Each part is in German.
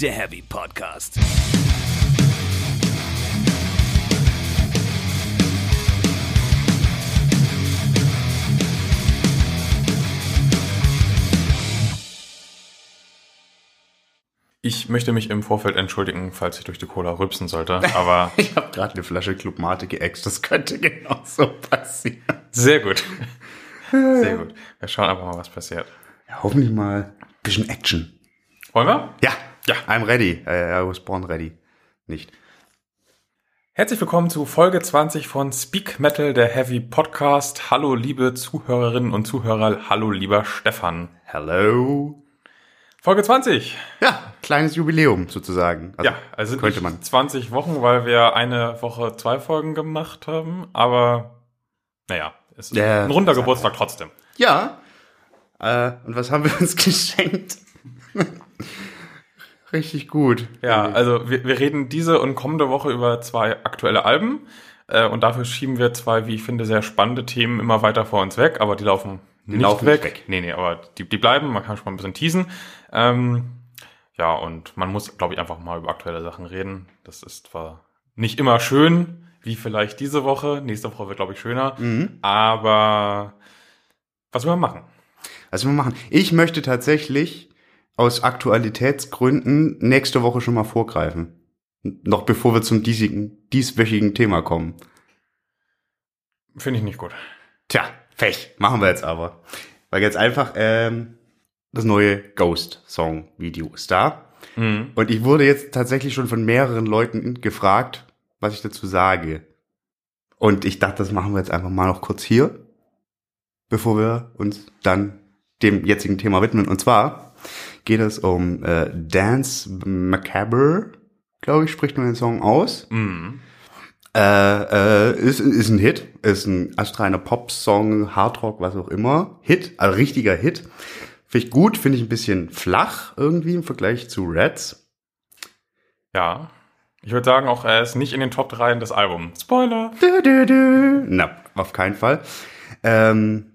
Der Heavy Podcast. Ich möchte mich im Vorfeld entschuldigen, falls ich durch die Cola rübsen sollte, aber Ich habe gerade eine Flasche Clubmate geäxt. Das könnte genauso passieren. sehr gut. Sehr gut. Wir schauen einfach mal, was passiert. Ja, hoffentlich mal ein bisschen Action. Wollen wir? Ja, Ja. I'm ready. I, I was born ready. Nicht. Herzlich willkommen zu Folge 20 von Speak Metal, der Heavy Podcast. Hallo, liebe Zuhörerinnen und Zuhörer. Hallo, lieber Stefan. Hello. Folge 20. Ja, kleines Jubiläum sozusagen. Ja, also könnte nicht man. 20 Wochen, weil wir eine Woche zwei Folgen gemacht haben, aber naja, ist Ja, ein runder Geburtstag trotzdem. Ja. Äh, und was haben wir uns geschenkt? Richtig gut. Ja, also wir, wir reden diese und kommende Woche über zwei aktuelle Alben äh, und dafür schieben wir zwei, wie ich finde, sehr spannende Themen immer weiter vor uns weg, aber die laufen nicht laufen weg. nicht weg. Nee, nee, aber die, die bleiben, man kann schon mal ein bisschen teasen. Ähm, ja, und man muss, glaube ich, einfach mal über aktuelle Sachen reden. Das ist zwar nicht immer schön, wie vielleicht diese Woche. Nächste Woche wird, glaube ich, schöner. Mhm. Aber was will man machen? Was wir machen? Ich möchte tatsächlich aus Aktualitätsgründen nächste Woche schon mal vorgreifen. Noch bevor wir zum diesigen, dieswöchigen Thema kommen. Finde ich nicht gut. Tja, Pech. Machen wir jetzt aber. Weil jetzt einfach ähm, das neue Ghost-Song-Video ist da. Mhm. Und ich wurde jetzt tatsächlich schon von mehreren Leuten gefragt, was ich dazu sage. Und ich dachte, das machen wir jetzt einfach mal noch kurz hier, bevor wir uns dann dem jetzigen Thema widmen. Und zwar geht es um äh, Dance Macabre, glaube ich, spricht man den Song aus. Mhm. Äh, äh, ist, ist ein Hit, ist ein astreiner Pop-Song, Hardrock, was auch immer. Hit, also richtiger Hit. Finde ich gut, finde ich ein bisschen flach irgendwie im Vergleich zu Reds. Ja. Ich würde sagen, auch er ist nicht in den Top 3 des Albums. Spoiler! Du, du, du. Na, auf keinen Fall. Ähm,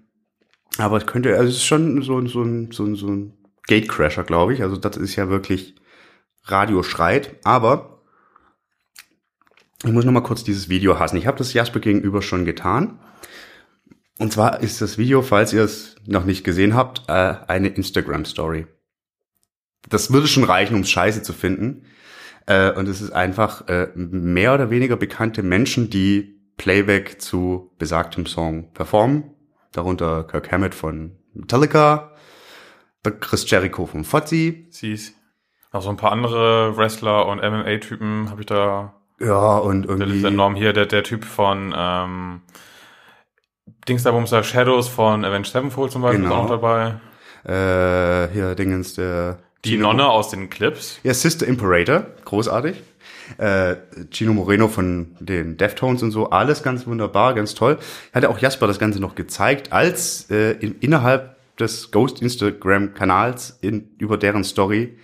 aber es könnte, also es ist schon so, ein- so, ein, so, ein- so ein Gatecrasher, glaube ich. Also das ist ja wirklich Radio schreit. Aber ich muss noch mal kurz dieses Video hassen. Ich habe das Jasper gegenüber schon getan. Und zwar ist das Video, falls ihr es noch nicht gesehen habt, äh, eine Instagram-Story. Das würde schon reichen, um Scheiße zu finden. Äh, und es ist einfach äh, mehr oder weniger bekannte Menschen, die Playback zu besagtem Song performen. Darunter Kirk Hammett von Metallica, Chris Jericho von Fozzy. Siehst. Noch so ein paar andere Wrestler und MMA-Typen habe ich da. Ja, und Der ist irgendwie. enorm hier, der, der Typ von ähm, Dings da Bumster Shadows von Avenged Sevenfold zum Beispiel Genau. ist auch noch dabei. Äh, hier Dingens, der. Die Gino- Nonne aus den Clips. Ja, Sister Imperator, großartig. Äh, Gino Moreno von den Deftones und so, alles ganz wunderbar, ganz toll. Hatte auch Jasper das Ganze noch gezeigt, als äh, in, innerhalb des Ghost Instagram Kanals in, über deren Story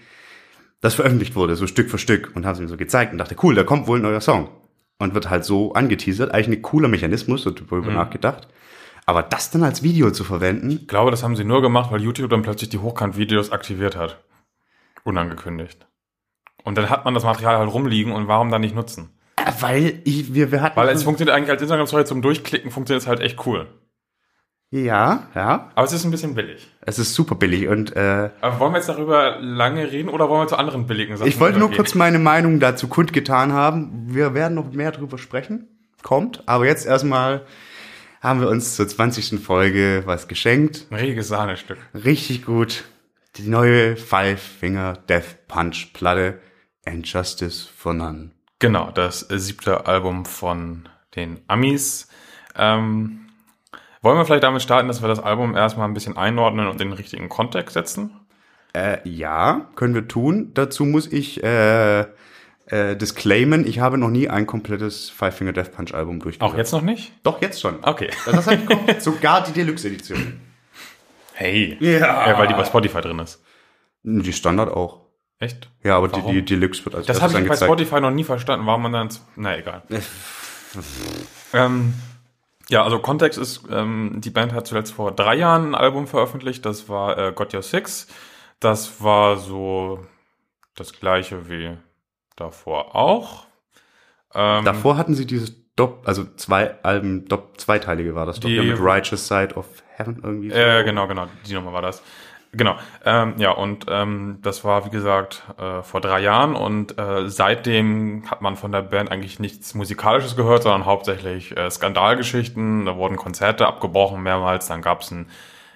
das veröffentlicht wurde, so Stück für Stück und haben es ihm so gezeigt und dachte, cool, da kommt wohl ein neuer Song. Und wird halt so angeteasert, eigentlich ein cooler Mechanismus, so darüber nachgedacht. Aber das dann als Video zu verwenden, Ich glaube, das haben sie nur gemacht, weil YouTube dann plötzlich die Hochkant-Videos aktiviert hat. Unangekündigt. Und dann hat man das Material halt rumliegen und warum dann nicht nutzen? weil ich, wir, wir hatten. Weil es funktioniert eigentlich als Instagram-Story zum Durchklicken, funktioniert es halt echt cool. Ja, ja. Aber es ist ein bisschen billig. Es ist super billig und äh, Aber wollen wir jetzt darüber lange reden oder wollen wir zu anderen billigen Sachen Ich wollte nur übergehen? kurz meine Meinung dazu kundgetan haben. Wir werden noch mehr drüber sprechen. Kommt. Aber jetzt erstmal haben wir uns zur 20. Folge was geschenkt. Ein riesiges Sahnestück. Richtig gut. Die neue Five Finger Death Punch Platte. And Justice for None. Genau, das siebte Album von den Amis. Ähm, wollen wir vielleicht damit starten, dass wir das Album erstmal ein bisschen einordnen und in den richtigen Kontext setzen? Äh, ja, können wir tun. Dazu muss ich äh, äh, disclaimen, ich habe noch nie ein komplettes Five Finger Death Punch Album durchgehört. Auch jetzt noch nicht? Doch, jetzt schon. Okay. Das heißt, kommt sogar die Deluxe-Edition. Hey. Ja. Ja, weil die bei Spotify drin ist. Die Standard auch. Echt? Ja, aber die, Warum? die Deluxe wird als Das habe ich bei. Spotify noch nie verstanden, warum man dann. Na egal. ähm, ja, also Kontext ist, ähm, die Band hat zuletzt vor drei Jahren ein Album veröffentlicht, das war äh, Got Your Six. Das war so das gleiche wie davor auch. Ähm, Davor hatten sie dieses Dopp, also zwei Alben, Dopp, zweiteilige war das doch, mit Righteous Side of Heaven irgendwie. so. Äh, genau, genau, die Nummer war das. Genau, ähm, ja, und ähm, das war, wie gesagt, äh, vor drei Jahren und äh, seitdem hat man von der Band eigentlich nichts Musikalisches gehört, sondern hauptsächlich äh, Skandalgeschichten. Da wurden Konzerte abgebrochen mehrmals, dann gab es einen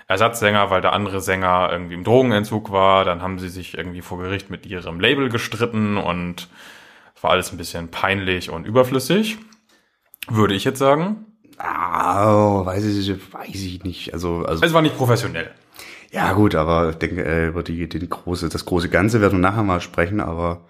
Ersatzsänger, weil der andere Sänger irgendwie im Drogenentzug war. Dann haben sie sich irgendwie vor Gericht mit ihrem Label gestritten und es war alles ein bisschen peinlich und überflüssig, würde ich jetzt sagen. Ah, weiß ich, weiß ich nicht. Also, also Es war nicht professionell. Ja gut, aber ich denke, äh, über die, den große, das große Ganze werden wir nachher mal sprechen, aber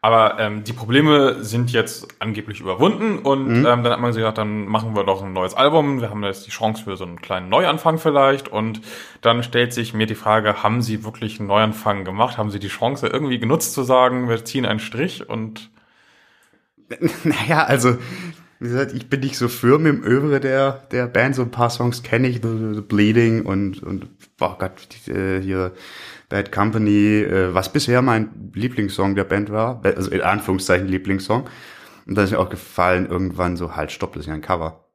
Aber ähm, die Probleme sind jetzt angeblich überwunden und ähm, dann hat man gedacht, dann machen wir doch ein neues Album. Wir haben jetzt die Chance für so einen kleinen Neuanfang vielleicht. Und dann stellt sich mir die Frage, haben sie wirklich einen Neuanfang gemacht? Haben sie die Chance irgendwie genutzt zu sagen, wir ziehen einen Strich und naja, also, wie gesagt, ich bin nicht so firm im Övre der, der Band. So ein paar Songs kenne ich, The, The Bleeding und, und, oh Gott, die, äh, hier, Bad Company, äh, was bisher mein Lieblingssong der Band war, also in Anführungszeichen Lieblingssong. Und da ist mir auch gefallen, irgendwann so, halt, stopp, das ist ja ein Cover.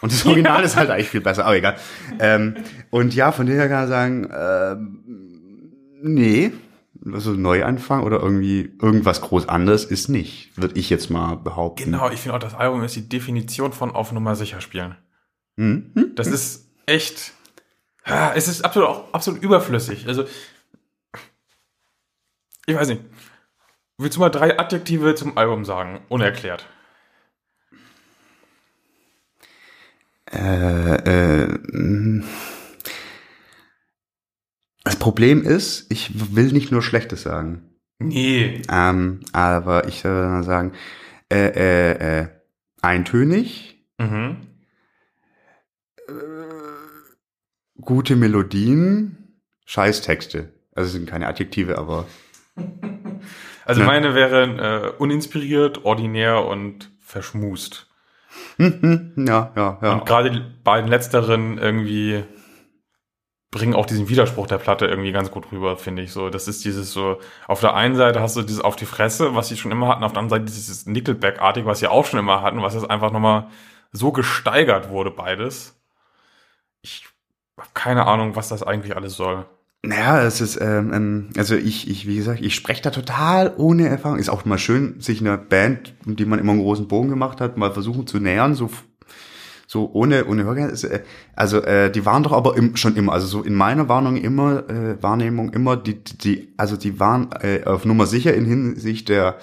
Und das Original ist halt eigentlich viel besser, aber egal. Ähm, und ja, von daher kann ich sagen, ähm, nee, also Neuanfang oder irgendwie irgendwas groß anderes ist nicht, würde ich jetzt mal behaupten. genau, ich finde auch, das Album ist die Definition von auf Nummer sicher spielen. Hm? Hm? Das ist echt, ja, es ist absolut auch absolut überflüssig. Also, ich weiß nicht. Willst du mal drei Adjektive zum Album sagen? Unerklärt. Äh, äh, mm. das Problem ist, ich will nicht nur Schlechtes sagen, Nee. ähm, aber ich soll mal sagen, äh, äh, äh, eintönig, Mhm. Gute Melodien, Scheißtexte. Also es sind keine Adjektive, aber Also Ja. meine wären äh, uninspiriert, ordinär und verschmust. hm, hm, ja, ja, ja. Und gerade die beiden letzteren irgendwie bringen auch diesen Widerspruch der Platte irgendwie ganz gut rüber, finde ich so. Das ist dieses so, auf der einen Seite hast du dieses auf die Fresse, was sie schon immer hatten, auf der anderen Seite dieses Nickelback-artig, was sie auch schon immer hatten, was jetzt einfach nochmal so gesteigert wurde, beides. Ich keine Ahnung, was das eigentlich alles soll. Naja, es ist, ähm, ähm, also ich, ich, wie gesagt, ich spreche da total ohne Erfahrung. Ist auch mal schön, sich einer Band, um die man immer einen großen Bogen gemacht hat, mal versuchen zu nähern, so, so ohne, ohne Hörgern. Ist, äh, Also, äh, die waren doch aber im, schon immer, also so in meiner Warnung immer, äh, Wahrnehmung immer, die- die, also die waren äh, auf Nummer sicher in Hinsicht der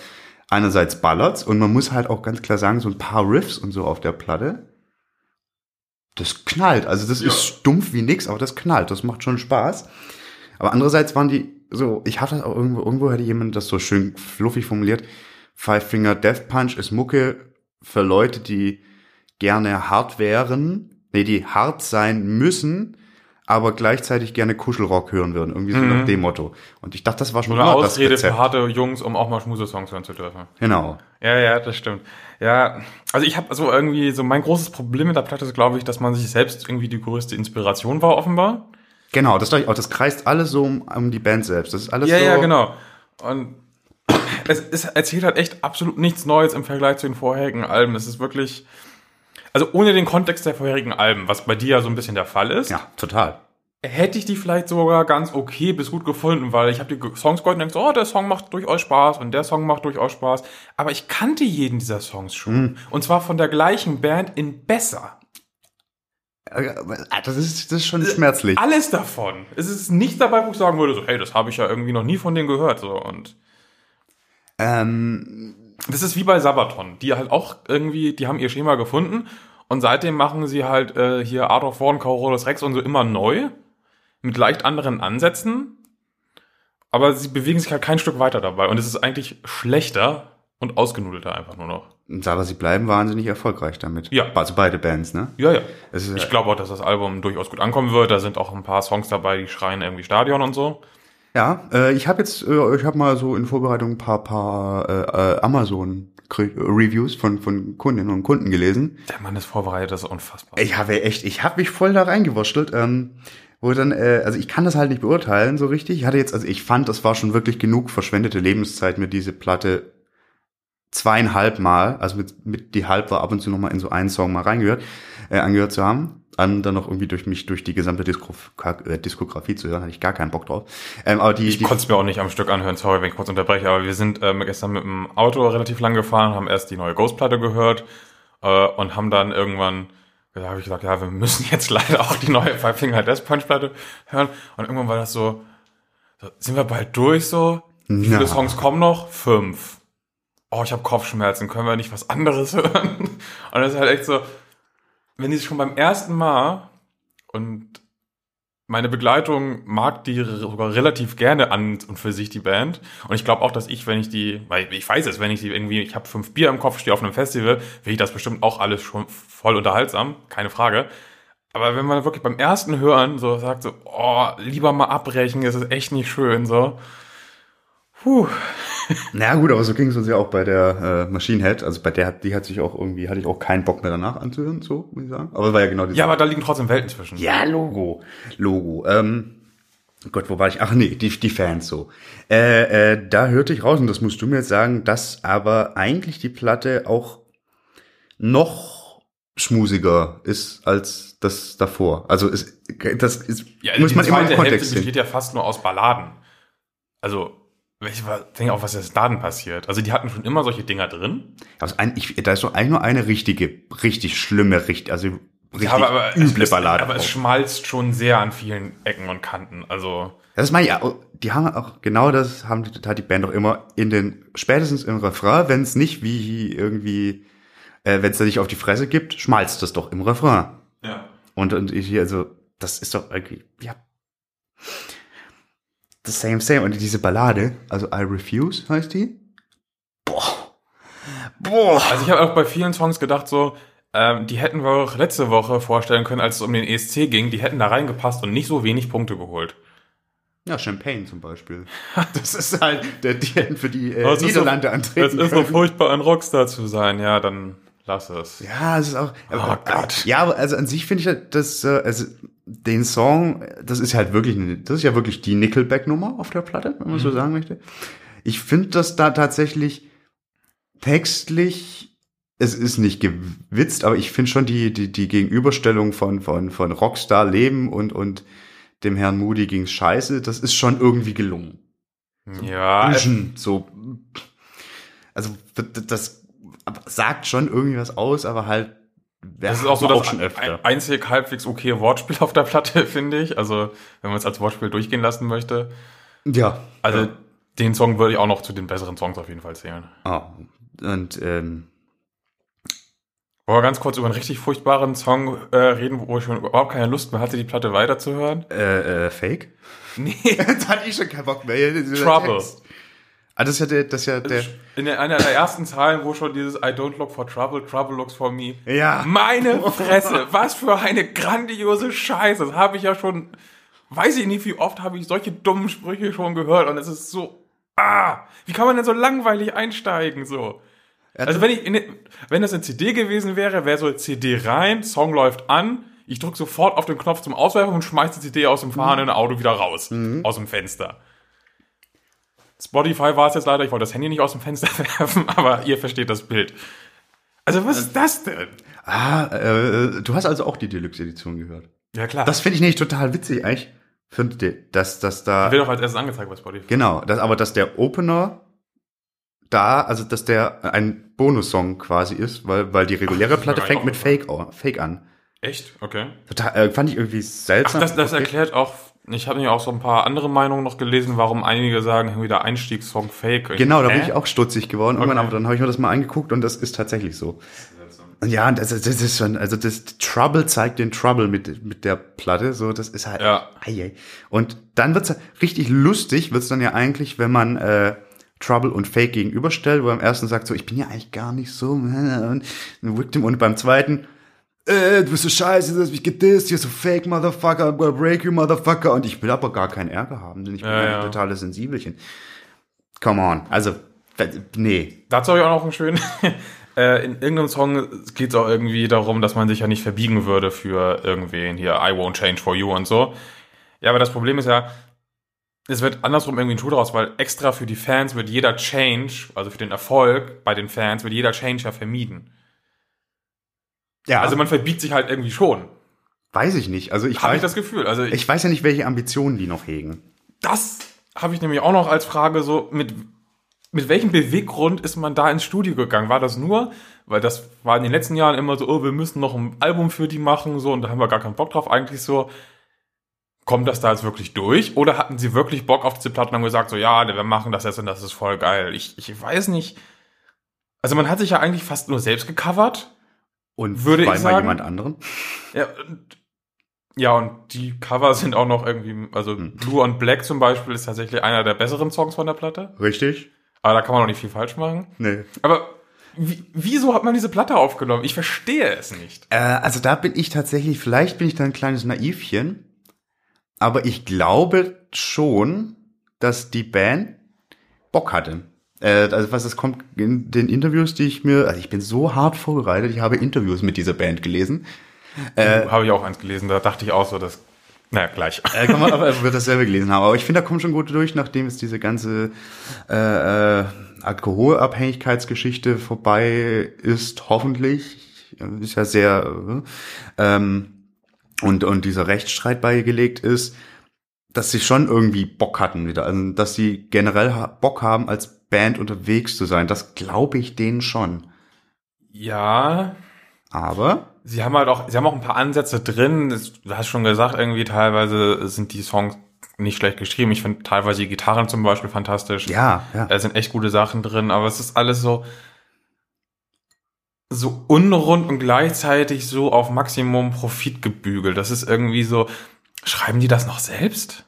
einerseits Ballads und man muss halt auch ganz klar sagen, so ein paar Riffs und so auf der Platte. Das knallt. Also das Ja. ist stumpf wie nix, aber das knallt. Das macht schon Spaß. Aber andererseits waren die so, ich hatte das auch irgendwo, irgendwo hatte jemand das so schön fluffig formuliert. Five Finger Death Punch ist Mucke für Leute, die gerne hart wären, nee, die hart sein müssen, aber gleichzeitig gerne Kuschelrock hören würden. Irgendwie so Mhm. nach dem Motto. Und ich dachte, das war schon immer das Ausrede Rezept. für harte Jungs, um auch mal Schmusesongs hören zu dürfen. Genau. Ja, ja, das stimmt. Ja, also ich habe so irgendwie, so mein großes Problem mit der Platte ist, glaube ich, dass man sich selbst irgendwie die größte Inspiration war, offenbar. Genau, das, dachte ich auch, das kreist alles so um, um die Band selbst. Das ist alles Ja, so. ja, genau. Und es, es erzählt halt echt absolut nichts Neues im Vergleich zu den vorherigen Alben. Es ist wirklich, also ohne den Kontext der vorherigen Alben, was bei dir ja so ein bisschen der Fall ist, Ja, total. Hätte ich die vielleicht sogar ganz okay bis gut gefunden, weil ich habe die Songs gehört und denkst, oh, der Song macht durchaus Spaß und der Song macht durchaus Spaß. Aber ich kannte jeden dieser Songs schon. Und zwar von der gleichen Band in besser. Äh, Das ist, das ist schon schmerzlich. Alles davon. Es ist nichts dabei, wo ich sagen würde, so, hey, das habe ich ja irgendwie noch nie von denen gehört. So. Und Ähm, das ist wie bei Sabaton, die halt auch irgendwie, die haben ihr Schema gefunden und seitdem machen sie halt äh, hier Art of War und Rex und so immer neu, mit leicht anderen Ansätzen, aber sie bewegen sich halt kein Stück weiter dabei und es ist eigentlich schlechter und ausgenudelter einfach nur noch. aber sie bleiben wahnsinnig erfolgreich damit. Ja. Also beide Bands, ne? Ja, ja. Ist, Ich glaube auch, dass das Album durchaus gut ankommen wird. Da sind auch ein paar Songs dabei, die schreien irgendwie Stadion und so. Ja, äh, ich habe jetzt, äh, ich habe mal so in Vorbereitung ein paar, paar äh, äh, Amazon-Reviews von, von Kundinnen und Kunden gelesen. Der Mann ist vorbereitet, das ist unfassbar. Ich habe echt, ich habe mich voll da reingewurschtelt. Ähm, wo dann, äh, also ich kann das halt nicht beurteilen so richtig. Ich hatte jetzt, also ich fand, das war schon wirklich genug verschwendete Lebenszeit, mir diese Platte zweieinhalb Mal, also mit, mit die halb war ab und zu noch mal in so einen Song mal reingehört, äh, angehört zu haben. An dann noch irgendwie durch mich durch die gesamte Diskograf äh, Diskografie zu hören, hatte ich gar keinen Bock drauf. Ähm, aber die, Ich konnte es mir auch nicht am Stück anhören, sorry, wenn ich kurz unterbreche, aber wir sind ähm, gestern mit dem Auto relativ lang gefahren, haben erst die neue Ghost-Platte gehört äh, und haben dann irgendwann, da habe ich gesagt, ja, wir müssen jetzt leider auch die neue Five Finger Death Punch Platte hören. Und irgendwann war das so, so sind wir bald durch so? Wie viele Ja. Songs kommen noch? Fünf. Oh, ich habe Kopfschmerzen, können wir nicht was anderes hören? Und das ist halt echt so, wenn die schon beim ersten Mal und meine Begleitung mag die sogar relativ gerne an und für sich die Band. Und ich glaube auch, dass ich, wenn ich die, weil ich weiß es, wenn ich die irgendwie, ich habe fünf Bier im Kopf, stehe auf einem Festival, finde ich das bestimmt auch alles schon voll unterhaltsam, keine Frage. Aber wenn man wirklich beim ersten Hören so sagt, so, oh, lieber mal abbrechen, es ist echt nicht schön, so. Puh. Na gut, aber so ging es uns ja auch bei der äh, Machine Head. Also bei der, hat- die hat sich auch irgendwie, hatte ich auch keinen Bock mehr danach anzuhören, so, muss ich sagen. Aber es war ja genau diese Ja, aber da liegen trotzdem Welten zwischen. Ja, Logo. Logo. Ähm, Gott, wo war ich? Ach nee, die, die Fans so. Äh, äh, da hörte ich raus, und das musst du mir jetzt sagen, dass aber eigentlich die Platte auch noch schmusiger ist als das davor. Also ist, das ist, Ja, muss die man immer im Kontext Hälfte sehen. besteht ja fast nur aus Balladen. Also, ich denke auch, was ist da denn passiert? Also, die hatten schon immer solche Dinger drin. Also ein, ich, da ist doch eigentlich nur eine richtige, richtig schlimme, richtig, also richtig Ja, aber, aber, üble es, Ballade. aber es drauf. schmalzt schon sehr an vielen Ecken und Kanten. Also, Das meine ich, ja, die haben auch, genau das haben die, hat die Band auch immer in den, spätestens im Refrain, wenn es nicht wie irgendwie, äh, wenn es da nicht auf die Fresse gibt, schmalzt das doch im Refrain. ja. Und, und ich, also, das ist doch irgendwie, ja. The same, same. Und diese Ballade, also I Refuse heißt die. Boah. Boah. Also, ich habe auch bei vielen Songs gedacht, so, ähm, die hätten wir auch letzte Woche vorstellen können, als es um den ESC ging. Die hätten da reingepasst und nicht so wenig Punkte geholt. Ja, Champagne zum Beispiel. Das ist halt der, die hätten für die äh, ist Niederlande so- antreten Es ist so furchtbar, ein Rockstar zu sein. Ja, dann lass es. Ja, es ist auch. Oh Gott. Ja, aber also an sich finde ich halt, dass äh, also den Song, das ist halt wirklich, das ist ja wirklich die Nickelback-Nummer auf der Platte, wenn man so sagen möchte. Ich finde das da tatsächlich textlich, es ist nicht gewitzt, aber ich finde schon die, die, die Gegenüberstellung von, von, von Rockstar Leben und, und dem Herrn Moody ging's scheiße, das ist schon irgendwie gelungen. Ja, Bisschen so. Also, das sagt schon irgendwie was aus, aber halt. Das ist auch so das schon öfter. ein, einzig halbwegs okay Wortspiel auf der Platte, finde ich. Also, wenn man es als Wortspiel durchgehen lassen möchte. Ja. Also, ja. den Song würde ich auch noch zu den besseren Songs auf jeden Fall zählen. Ah, und ähm, Wollen wir ganz kurz über einen richtig furchtbaren Song äh, reden, wo ich schon überhaupt keine Lust mehr hatte, die Platte weiterzuhören? äh, äh, Fake? Nee. da hatte ich schon keinen Bock mehr. Trouble. Text. Ah, das ist ja der, das ist ja der. In der, einer der ersten Zeilen, wo schon dieses I don't look for trouble, trouble looks for me. Ja. Meine Fresse, was für eine grandiose Scheiße. Das habe ich ja schon, weiß ich nicht, wie oft habe ich solche dummen Sprüche schon gehört und es ist so, ah, wie kann man denn so langweilig einsteigen, so? Also wenn ich, in, wenn das eine CD gewesen wäre, wäre so CD rein, Song läuft an, ich drücke sofort auf den Knopf zum Auswerfen und schmeiß die CD aus dem fahrenden Auto wieder raus, aus dem Fenster. Spotify war es jetzt leider, ich wollte das Handy nicht aus dem Fenster werfen, aber ihr versteht das Bild. Also was ist das denn? Ah, äh, du hast also auch die Deluxe-Edition gehört. Ja klar. Das finde ich nämlich total witzig, eigentlich. Ihr, dass, dass da. wird auch als erstes angezeigt bei Spotify. Genau, das, aber dass der Opener da, also dass der ein Bonussong quasi ist, weil, weil die reguläre mir Platte fängt mit Fake, Fake an. Echt? Okay. Total, äh, fand ich irgendwie Ach, seltsam. das, das Okay. erklärt auch, ich habe mir auch so ein paar andere Meinungen noch gelesen, warum einige sagen, irgendwie der Einstiegssong Fake. Genau, da bin ich auch stutzig geworden. Irgendwann, Okay. aber dann habe ich mir das mal angeguckt und das ist tatsächlich so. Und ja, das, das ist schon, also das Trouble zeigt den Trouble mit, mit der Platte, so, das ist halt, Ja. ei. Und dann wird's richtig lustig, wird's dann ja eigentlich, wenn man, äh, Trouble und Fake gegenüberstellt, wo er am ersten sagt so, ich bin ja eigentlich gar nicht so, und Victim, und beim zweiten, äh, du bist so scheiße, du hast mich gedisst, you're so fake, motherfucker, I'm gonna break you, motherfucker, und ich will aber gar keinen Ärger haben, denn ich bin ja. ein totales Sensibelchen. Come on, also, nee. Dazu habe ich auch noch einen schönen. äh, in irgendeinem Song geht es auch irgendwie darum, dass man sich ja nicht verbiegen würde für irgendwen hier, I won't change for you und so. Ja, aber das Problem ist ja, es wird andersrum irgendwie ein Schuh draus, weil extra für die Fans wird jeder Change, also für den Erfolg bei den Fans, wird jeder Change ja vermieden. Ja, Also man verbiegt sich halt irgendwie schon. weiß ich nicht. Also ich Habe ich das Gefühl. Also ich, ich weiß ja nicht, welche Ambitionen die noch hegen. das habe ich nämlich auch noch als Frage so mit mit welchem Beweggrund ist man da ins Studio gegangen? War das nur, weil das war in den letzten Jahren immer so, oh, wir müssen noch ein Album für die machen, so, und da haben wir gar keinen Bock drauf, eigentlich so. Kommt das da jetzt wirklich durch? Oder hatten sie wirklich Bock auf diese Platten und haben gesagt, so, ja, wir machen das jetzt und das ist voll geil? Ich, ich weiß nicht. Also man hat sich ja eigentlich fast nur selbst gecovert. Und Würde ich zweimal sagen- jemand anderen. Ja, und, ja, und die Cover sind auch noch irgendwie, also Hm. Blue on Black zum Beispiel ist tatsächlich einer der besseren Songs von der Platte. Richtig? Aber da kann man auch nicht viel falsch machen. Nee. Aber wie, wieso hat man diese Platte aufgenommen? Ich verstehe es nicht. Äh, also da bin ich tatsächlich, vielleicht bin ich da ein kleines Naivchen, aber ich glaube schon, dass die Band Bock hatte. Äh, also was das kommt in den Interviews, die ich mir, also ich bin so hart vorbereitet, ich habe Interviews mit dieser Band gelesen. Äh, Habe ich auch eins gelesen, da dachte ich auch so, dass, naja, gleich. Äh, kann man aber wird dasselbe gelesen haben. Aber ich finde, da kommt schon gut durch, nachdem es diese ganze äh, äh, Alkoholabhängigkeitsgeschichte vorbei ist, hoffentlich. Ist ja sehr äh, ähm, und und dieser Rechtsstreit beigelegt ist, dass sie schon irgendwie Bock hatten wieder, also dass sie generell Bock haben, als Band unterwegs zu sein. Das glaube ich denen schon. Ja, Aber sie haben halt auch, sie haben auch ein paar Ansätze drin. Du hast schon gesagt, irgendwie teilweise sind die Songs nicht schlecht geschrieben. Ich finde teilweise die Gitarren zum Beispiel fantastisch. ja, ja. Da sind echt gute Sachen drin, aber es ist alles so, so unrund und gleichzeitig so auf Maximum Profit gebügelt. Das ist irgendwie so, schreiben die das noch selbst?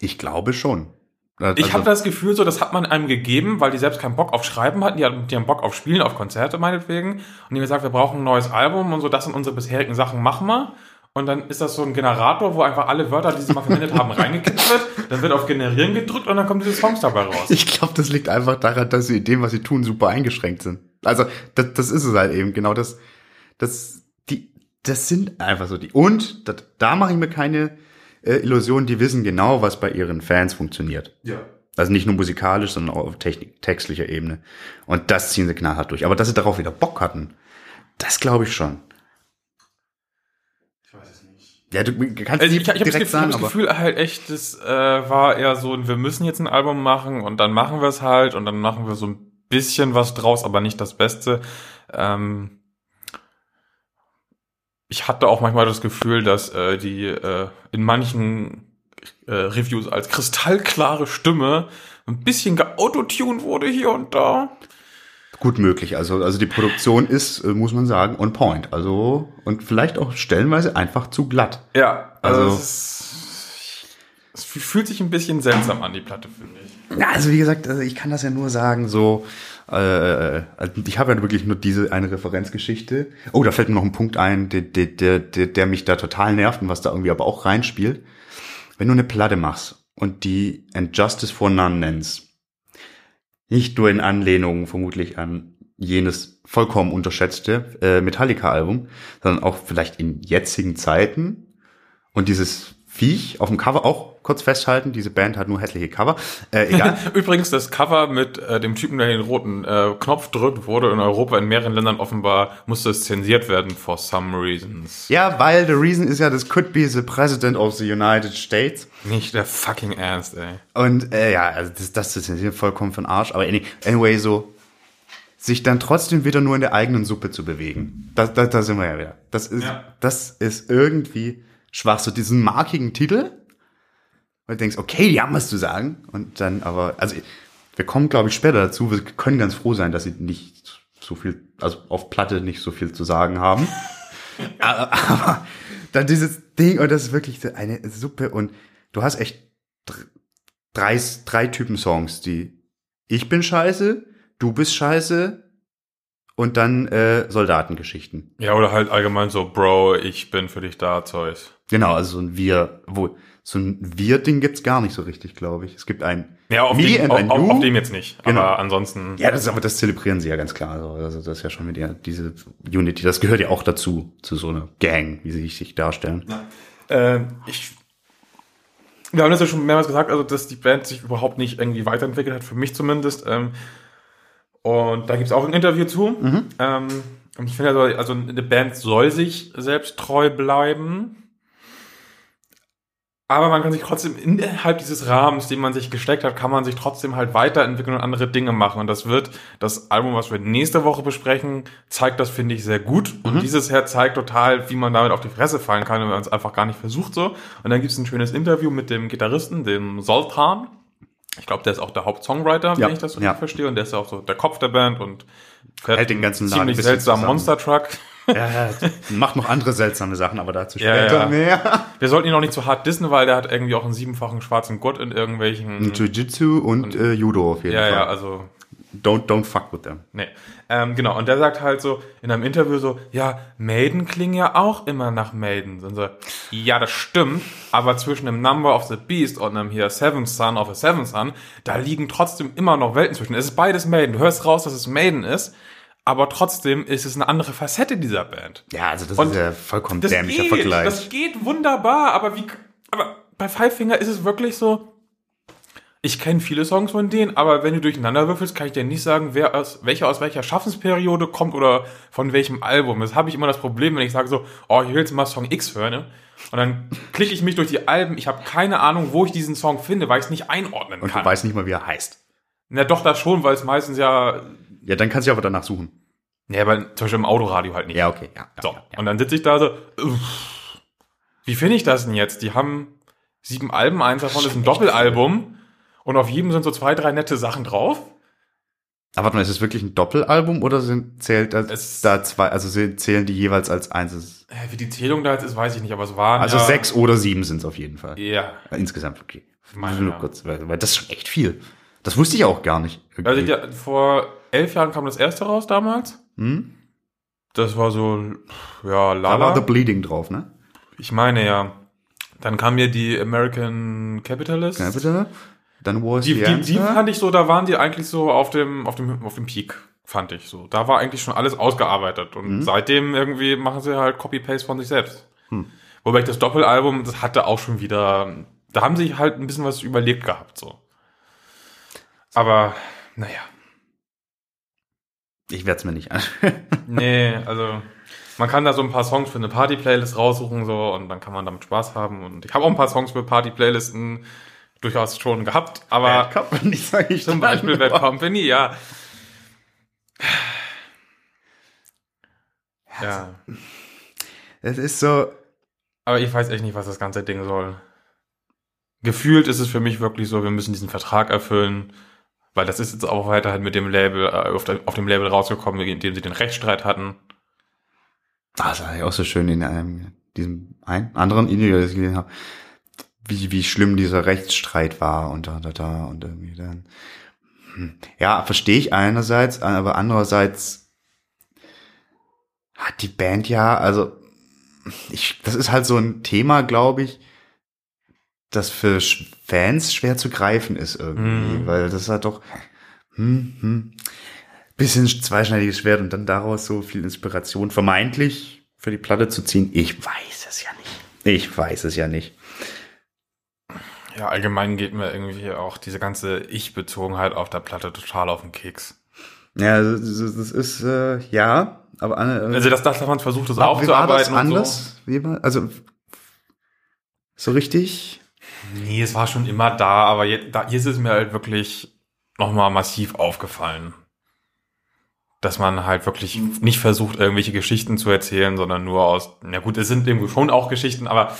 Ich glaube schon. Ich Also- habe das Gefühl, so das hat man einem gegeben, weil die selbst keinen Bock auf Schreiben hatten. Die, hatten, die haben Bock auf Spielen, auf Konzerte meinetwegen. Und die haben gesagt, wir brauchen ein neues Album und so, das sind unsere bisherigen Sachen, machen wir. Und dann ist das so ein Generator, wo einfach alle Wörter, die sie mal verwendet haben, reingekippt wird. Dann wird auf Generieren gedrückt und dann kommen diese Songs dabei raus. Ich glaube, das liegt einfach daran, dass sie in dem, was sie tun, super eingeschränkt sind. Also, das, das ist es halt eben, genau das, das, die, das sind einfach so die. Und das, da mache ich mir keine äh, Illusionen, die wissen genau, was bei ihren Fans funktioniert. Ja. Also nicht nur musikalisch, sondern auch auf Technik, textlicher Ebene. Und das ziehen sie knallhart durch. Aber dass sie darauf wieder Bock hatten, das glaube ich schon. Ich weiß es nicht. Ja, du kannst Also nicht ich, ich habe das, direkt Gefühl, sagen, das aber Gefühl halt echt, das äh, war eher so, wir müssen jetzt ein Album machen und dann machen wir es halt und dann machen wir so ein bisschen was draus, aber nicht das Beste. Ähm, ich hatte auch manchmal das Gefühl, dass äh, die äh, in manchen äh, Reviews als kristallklare Stimme ein bisschen geautotuned wurde hier und da. gut möglich. Also, also die Produktion ist, äh, muss man sagen, on point. Also, und vielleicht auch stellenweise einfach zu glatt. Ja, also, Also- es, fühlt sich ein bisschen seltsam an, die Platte, finde ich. Ja, also wie gesagt, also ich kann das ja nur sagen, so, äh, also ich habe ja wirklich nur diese eine Referenzgeschichte. Oh, da fällt mir noch ein Punkt ein, der, der, der, der, der mich da total nervt und was da irgendwie aber auch reinspielt. Wenn du eine Platte machst und die And Justice for None nennst, nicht nur in Anlehnung vermutlich an jenes vollkommen unterschätzte äh, Metallica-Album, sondern auch vielleicht in jetzigen Zeiten und dieses Viech auf dem Cover auch kurz festhalten, diese Band hat nur hässliche Cover. Äh, egal. Übrigens, das Cover mit äh, dem Typen, der den roten äh, Knopf drückt, wurde in Europa in mehreren Ländern offenbar, musste es zensiert werden for some reasons. ja, weil the reason ist ja, this could be the President of the United States. Nicht der fucking Ernst, ey. Und äh, ja, also das, das ist hier vollkommen von Arsch. Aber any- anyway, so sich dann trotzdem wieder nur in der eigenen Suppe zu bewegen. Da, da, da sind wir ja wieder. Das ist, Ja. das ist irgendwie schwach. So diesen markigen Titel, du denkst, okay, die haben was zu sagen. Und dann aber, also wir kommen, glaube ich, später dazu. Wir können ganz froh sein, dass sie nicht so viel, also auf Platte nicht so viel zu sagen haben. aber, aber dann dieses Ding, und das ist wirklich so eine Suppe. Und du hast echt dr- drei, drei Typen Songs, die ich bin scheiße, du bist scheiße und dann äh, Soldatengeschichten. Ja, oder halt allgemein so, Bro, ich bin für dich da, Zeus. Genau, also so ein Wir, wo so ein Wir-Ding gibt's gar nicht so richtig, glaube ich. Es gibt ein Ja, auf, Me dem, and auf, auf, dem jetzt nicht. Genau. Aber ansonsten. Ja, das ist aber das zelebrieren sie ja ganz klar. Also, also das ist ja schon mit ihr diese Unity, das gehört ja auch dazu zu so einer Gang, wie sie sich darstellen. Äh, ich wir haben das ja schon mehrmals gesagt, also dass die Band sich überhaupt nicht irgendwie weiterentwickelt hat, für mich zumindest. Ähm, und da gibt's auch ein Interview zu. Ähm, und ich finde also, also eine Band soll sich selbst treu bleiben. Aber man kann sich trotzdem innerhalb dieses Rahmens, den man sich gesteckt hat, kann man sich trotzdem halt weiterentwickeln und andere Dinge machen. Und das wird das Album, was wir nächste Woche besprechen, zeigt das, finde ich, sehr gut. Und dieses Her zeigt total, wie man damit auf die Fresse fallen kann, wenn man es einfach gar nicht versucht so. Und dann gibt es ein schönes Interview mit dem Gitarristen, dem Soltan. Ich glaube, der ist auch der Hauptsongwriter, Ja, wenn ich das so ja. verstehe. Und der ist ja auch so der Kopf der Band und fährt Hält den ganzen Laden ziemlich seltsamen zusammen. Monster-Truck. Ja, ja, macht noch andere seltsame Sachen, aber dazu Ja, später ja. mehr. Wir sollten ihn auch nicht zu hart dissen, weil der hat irgendwie auch einen siebenfachen schwarzen Gurt in irgendwelchen... Jiu-Jitsu und, äh, Judo auf jeden ja, Fall. ja, also Don't, don't fuck with them. Nee. Ähm, genau, und der sagt halt so in einem Interview so, ja, Maiden klingen ja auch immer nach Maiden. Und so, ja, das stimmt, aber zwischen dem Number of the Beast und einem hier Seventh Son of a Seventh Son, da liegen trotzdem immer noch Welten zwischen. Es ist beides Maiden. Du hörst raus, dass es Maiden ist, aber trotzdem ist es eine andere Facette dieser Band. Ja, also das Und ist ja vollkommen dämlicher geht, Vergleich. das geht wunderbar, aber wie, aber bei Five Finger ist es wirklich so, ich kenne viele Songs von denen, aber wenn du durcheinander würfelst, kann ich dir nicht sagen, wer aus, welcher aus welcher Schaffensperiode kommt oder von welchem Album. Das habe ich immer das Problem, wenn ich sage so, oh, ich will jetzt mal Song X hören, ne? Und dann klicke ich mich durch die Alben, ich habe keine Ahnung, wo ich diesen Song finde, weil ich es nicht einordnen und kann. du weißt nicht mal, wie er heißt. Na doch, das schon, weil es meistens ja, Ja, dann kannst du aber danach suchen. ja, aber zum Beispiel im Autoradio halt nicht. Ja, okay. Ja, So, ja, ja. und dann sitze ich da so, uff, wie finde ich das denn jetzt? Die haben sieben Alben, eins davon ist ein Doppelalbum und auf jedem sind so zwei, drei nette Sachen drauf. Aber warte mal, ist es wirklich ein Doppelalbum oder sind, zählt das Es- da zwei, also zählen die jeweils als eins? Wie die Zählung da jetzt ist, weiß ich nicht, aber es waren Also ja, sechs oder sieben sind es auf jeden Fall. Ja. Insgesamt, okay. Meine, Nur ja. kurz, weil, weil das ist schon echt viel. Das wusste ich auch gar nicht. irgendwie. Also ja, vor elf Jahren kam das erste raus damals. Hm? Das war so, ja, Da war The Lala. Bleeding drauf, ne? Ich meine ja. Dann kam mir die American Capitalist. Bitte? Dann was Die, die, die fand ich so, da waren die eigentlich so auf dem, auf dem, auf dem Peak, fand ich so. Da war eigentlich schon alles ausgearbeitet. Und seitdem irgendwie machen sie halt Copy-Paste von sich selbst. Wobei ich das Doppelalbum, das hatte auch schon wieder, da haben sie halt ein bisschen was überlegt gehabt, so. Aber, naja. Ich werde es mir nicht an. Nee, also, man kann da so ein paar Songs für eine Party-Playlist raussuchen, so, und dann kann man damit Spaß haben. Und ich habe auch ein paar Songs für Party-Playlisten durchaus schon gehabt, aber Company, sag ich Zum dann. Beispiel Bad Company, ja. Ja, Es ist so, aber ich weiß echt nicht, was das ganze Ding soll. Gefühlt ist es für mich wirklich so, wir müssen diesen Vertrag erfüllen, weil das ist jetzt auch weiterhin mit dem Label, äh, auf dem Label rausgekommen, in dem sie den Rechtsstreit hatten. Ah, das war ja auch so schön in einem, diesem einen anderen Interview, das ich gesehen habe, wie, wie schlimm dieser Rechtsstreit war und da, da, da und irgendwie dann. Hm. Ja, verstehe ich einerseits, aber andererseits hat die Band ja, also ich, das ist halt so ein Thema, glaube ich, das für Fans schwer zu greifen ist irgendwie, Mhm. weil das hat doch hm, hm, bisschen zweischneidiges Schwert und dann daraus so viel Inspiration vermeintlich für die Platte zu ziehen. Ich weiß es ja nicht. Ich weiß es ja nicht. Ja, allgemein geht mir irgendwie auch diese ganze Ich-Bezogenheit auf der Platte total auf den Keks. Ja, das, das das ist äh, ja, aber äh, Also, dass, dass man versucht, das wie war das aufzuarbeiten und so. anders? Wie war, also so richtig? Nee, es war schon immer da, aber je, da, hier ist es mir halt wirklich nochmal massiv aufgefallen. Dass man halt wirklich nicht versucht, irgendwelche Geschichten zu erzählen, sondern nur aus, na gut, es sind irgendwo schon auch Geschichten, aber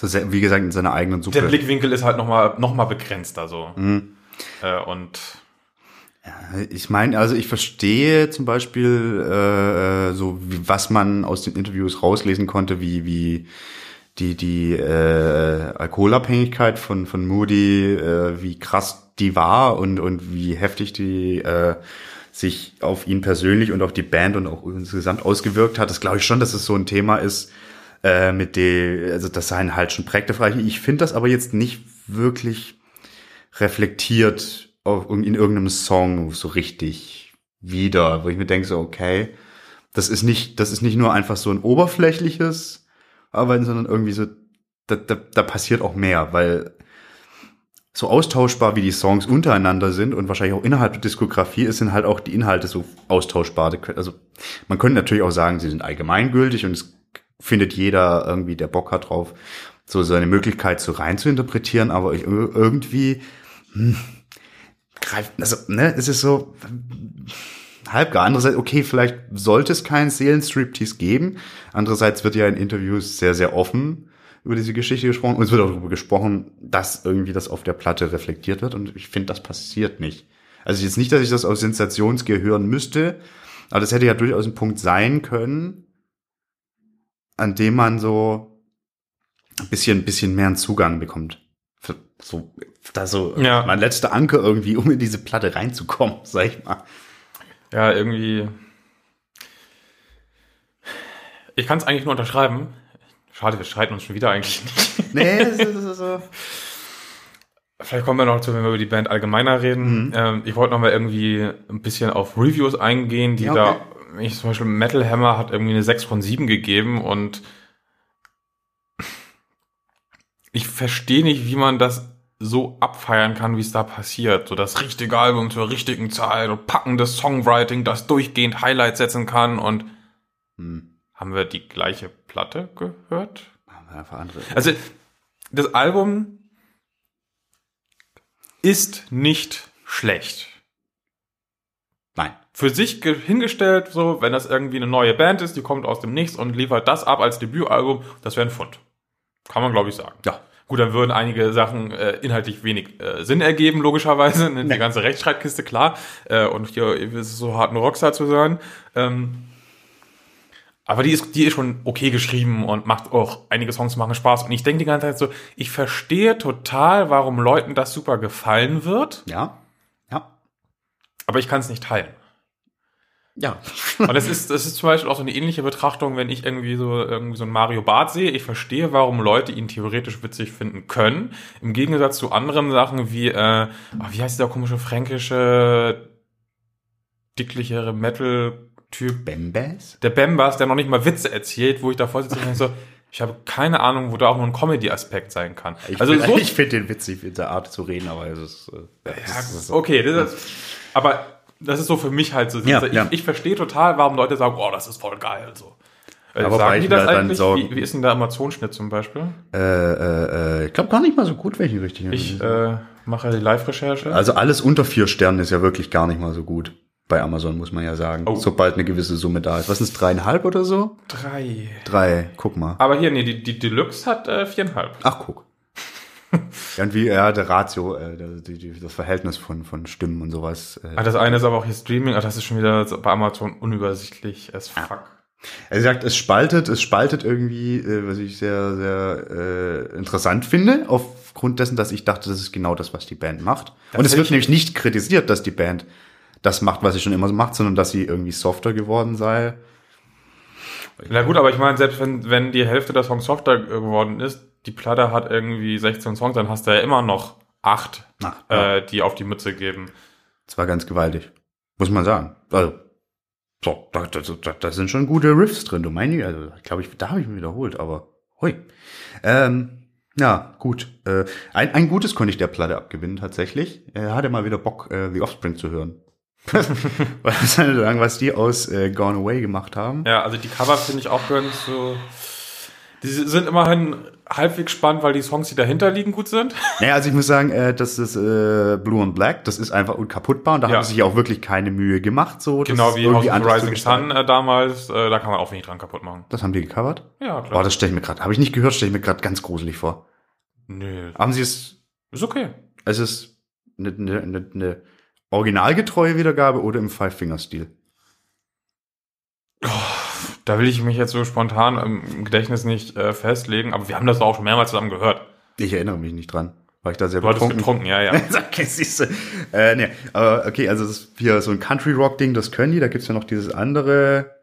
Das ist, wie gesagt in seiner eigenen Suppe. der Blickwinkel ist halt nochmal noch mal begrenzter so. Mhm. Äh, und Ich meine, also ich verstehe zum Beispiel äh, so, wie, was man aus den Interviews rauslesen konnte, wie wie die die äh, Alkoholabhängigkeit von von Moody, äh, wie krass die war und und wie heftig die äh, sich auf ihn persönlich und auf die Band und auch insgesamt ausgewirkt hat. Das glaube ich schon, dass es so ein Thema ist, äh, mit dem, also das seien halt schon Projekte Ich finde das aber jetzt nicht wirklich reflektiert in irgendeinem Song so richtig wieder, wo ich mir denke so, okay, das ist nicht, das ist nicht nur einfach so ein oberflächliches Arbeiten, sondern irgendwie so da, da, da passiert auch mehr, weil so austauschbar wie die Songs untereinander sind und wahrscheinlich auch innerhalb der Diskografie ist, sind halt auch die Inhalte so austauschbar. Also man könnte natürlich auch sagen, sie sind allgemeingültig und es findet jeder irgendwie, der Bock hat drauf, so seine Möglichkeit so rein zu interpretieren, aber ich, irgendwie hm, greift, also ne, es ist so halbgar. Andererseits, okay, vielleicht sollte es keinen Seelenstriptease geben. Andererseits wird ja in Interviews sehr, sehr offen über diese Geschichte gesprochen und es wird auch darüber gesprochen, dass irgendwie das auf der Platte reflektiert wird und ich finde, das passiert nicht. Also jetzt nicht, dass ich das aus Sensationsgier hören müsste, aber das hätte ja durchaus ein Punkt sein können, an dem man so ein bisschen, ein bisschen mehr einen Zugang bekommt. So, da so Ja. mein letzter Anker irgendwie, um in diese Platte reinzukommen, sag ich mal. Ja, irgendwie. Ich kann es eigentlich nur unterschreiben. Schade, wir streiten uns schon wieder eigentlich nicht. Nee, das ist so. Vielleicht kommen wir noch zu, wenn wir über die Band allgemeiner reden. Mhm. Ähm, ich wollte noch mal irgendwie ein bisschen auf Reviews eingehen, die Ja, okay. Ich zum Beispiel Metal Hammer hat irgendwie eine 6 von 7 gegeben und ich verstehe nicht, wie man das so abfeiern kann, wie es da passiert. So das richtige Album zur richtigen Zeit und packendes Songwriting, das durchgehend Highlights setzen kann und Hm. haben wir die gleiche Platte gehört? Haben wir einfach andere. Also, das Album ist nicht schlecht. Für sich ge- hingestellt, so, wenn das irgendwie eine neue Band ist, die kommt aus dem Nichts und liefert das ab als Debütalbum, das wäre ein Fund. Kann man, glaube ich, sagen. Ja. Gut, dann würden einige Sachen äh, inhaltlich wenig äh, Sinn ergeben, logischerweise. Ne? Die Nee. ganze Rechtschreibkiste, klar. Äh, und hier ist es so hart, ein Rockstar zu sein. Ähm, aber die ist, die ist schon okay geschrieben und macht auch, einige Songs machen Spaß. Und ich denke die ganze Zeit so, ich verstehe total, warum Leuten das super gefallen wird, Ja. Ja. aber ich kann es nicht teilen. Ja. Und das ist, das ist zum Beispiel auch so eine ähnliche Betrachtung, wenn ich irgendwie so, irgendwie so einen Mario Bart sehe. Ich verstehe, warum Leute ihn theoretisch witzig finden können. Im Gegensatz zu anderen Sachen wie, äh, oh, wie heißt dieser komische fränkische, dicklichere Metal-Typ? Bembas? Der Bembas, der noch nicht mal Witze erzählt, wo ich davor sitze und so, ich habe keine Ahnung, wo da auch nur ein Comedy-Aspekt sein kann. Ich also find- so, ich finde den witzig, mit der Art zu reden, aber es ist, äh, ja, ist so. okay, das ist, aber das ist so für mich halt so. Ja, ich, ja. ich verstehe total, warum Leute sagen, oh, das ist voll geil. So. Äh, Aber sagen die das dann eigentlich? so- wie, wie ist denn der Amazon-Schnitt zum Beispiel? Äh, äh, äh, ich glaube gar nicht mal so gut, welchen richtig. Ich äh, mache die Live-Recherche. also alles unter vier Sternen ist ja wirklich gar nicht mal so gut. Bei Amazon muss man ja sagen. Oh. Sobald eine gewisse Summe da ist. Was ist dreieinhalb oder so? Drei. Drei, guck mal. Aber hier, nee, die, die Deluxe hat äh, viereinhalb. Ach, guck. Ja, und wie, ja, der Ratio, äh, die, die, das Verhältnis von, von Stimmen und sowas. Äh, Ah, das eine ist aber auch hier Streaming, ach, das ist schon wieder so bei Amazon unübersichtlich as fuck. Er sagt, es spaltet, es spaltet irgendwie, äh, was ich sehr, sehr äh, interessant finde, aufgrund dessen, dass ich dachte, das ist genau das, was die Band macht. Und es wird nämlich nicht kritisiert, dass die Band das macht, was sie schon immer so macht, sondern dass sie irgendwie softer geworden sei. Na gut, aber ich meine, selbst wenn, wenn die Hälfte der Songs softer geworden ist, die Platte hat irgendwie 16 Songs, dann hast du ja immer noch acht, Ach, ja. äh, die auf die Mütze geben. Das war ganz gewaltig. Muss man sagen. Also, so, da, da, da, da sind schon gute Riffs drin, du meinst, also, glaube ich, da habe ich mich wiederholt, aber, hui. Ähm, ja, gut. Äh, ein, ein gutes konnte ich der Platte abgewinnen, tatsächlich. Er hatte mal wieder Bock, äh, The Offspring zu hören. was sagen, was die aus äh, Gone Away gemacht haben? Ja, also die Cover finde ich auch ganz so. Die sind immerhin halbwegs spannend, weil die Songs, die dahinter liegen, gut sind. Naja, also ich muss sagen, äh, das ist äh, Blue and Black, das ist einfach unkaputtbar und da Ja. haben sie sich auch wirklich keine Mühe gemacht, so Genau wie House of Rising. Sun äh, damals. Äh, da kann man auch wenig dran kaputt machen. Das haben die gecovert? Ja, Boah, klar. das stelle ich mir gerade, habe ich nicht gehört, stelle ich mir gerade ganz gruselig vor. Nö, Haben sie es, ist okay. es ist eine, eine, eine, eine originalgetreue Wiedergabe oder im Five-Finger-Stil? Da will ich mich jetzt so spontan im Gedächtnis nicht äh, festlegen, aber wir haben das auch schon mehrmals zusammen gehört. Ich erinnere mich nicht dran. War ich da sehr Du hattest getrunken, ja, ja. okay, siehst du. Äh, nee, aber okay, also das ist hier so ein Country-Rock-Ding, das können die. Da gibt's ja noch dieses andere,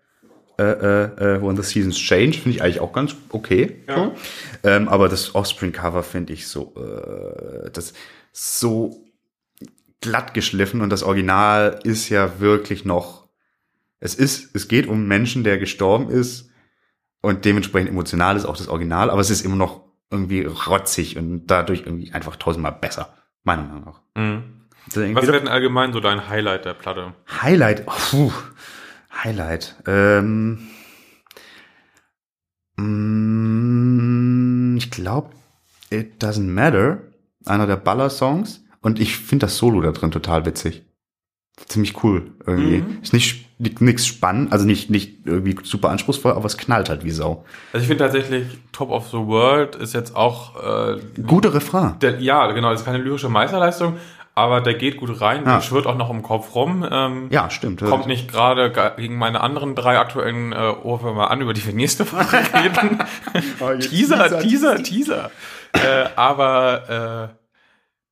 äh, äh, äh, When the Seasons Change, finde ich eigentlich auch ganz okay. Ja. So. Ähm, aber das Offspring-Cover finde ich so, äh, das so glatt geschliffen und das Original ist ja wirklich noch, es ist, es geht um einen Menschen, der gestorben ist und dementsprechend emotional ist auch das Original, aber es ist immer noch irgendwie rotzig und dadurch irgendwie einfach tausendmal besser. Meiner Meinung nach. Mhm. Was wäre denn allgemein so dein Highlight der Platte? Highlight. Oh, puh. Highlight. Ähm, mm, ich glaube, It Doesn't Matter. Einer der Baller-Songs. Und ich finde das Solo da drin total witzig. Ziemlich cool irgendwie. Mhm. Ist nicht nichts spannend, also nicht nicht irgendwie super anspruchsvoll, aber es knallt halt wie Sau. Also ich finde tatsächlich Top of the World ist jetzt auch äh, Guter Refrain. der, ja genau, das ist keine lyrische Meisterleistung, aber der geht gut rein, Ja. der schwirrt auch noch im Kopf rum. Ähm, Ja, stimmt. Kommt nicht gerade gegen meine anderen drei aktuellen äh, Ohrwürmer an, über die wir nächste Woche reden. Oh, Teaser, Teaser, Teaser, Teaser. äh, aber äh,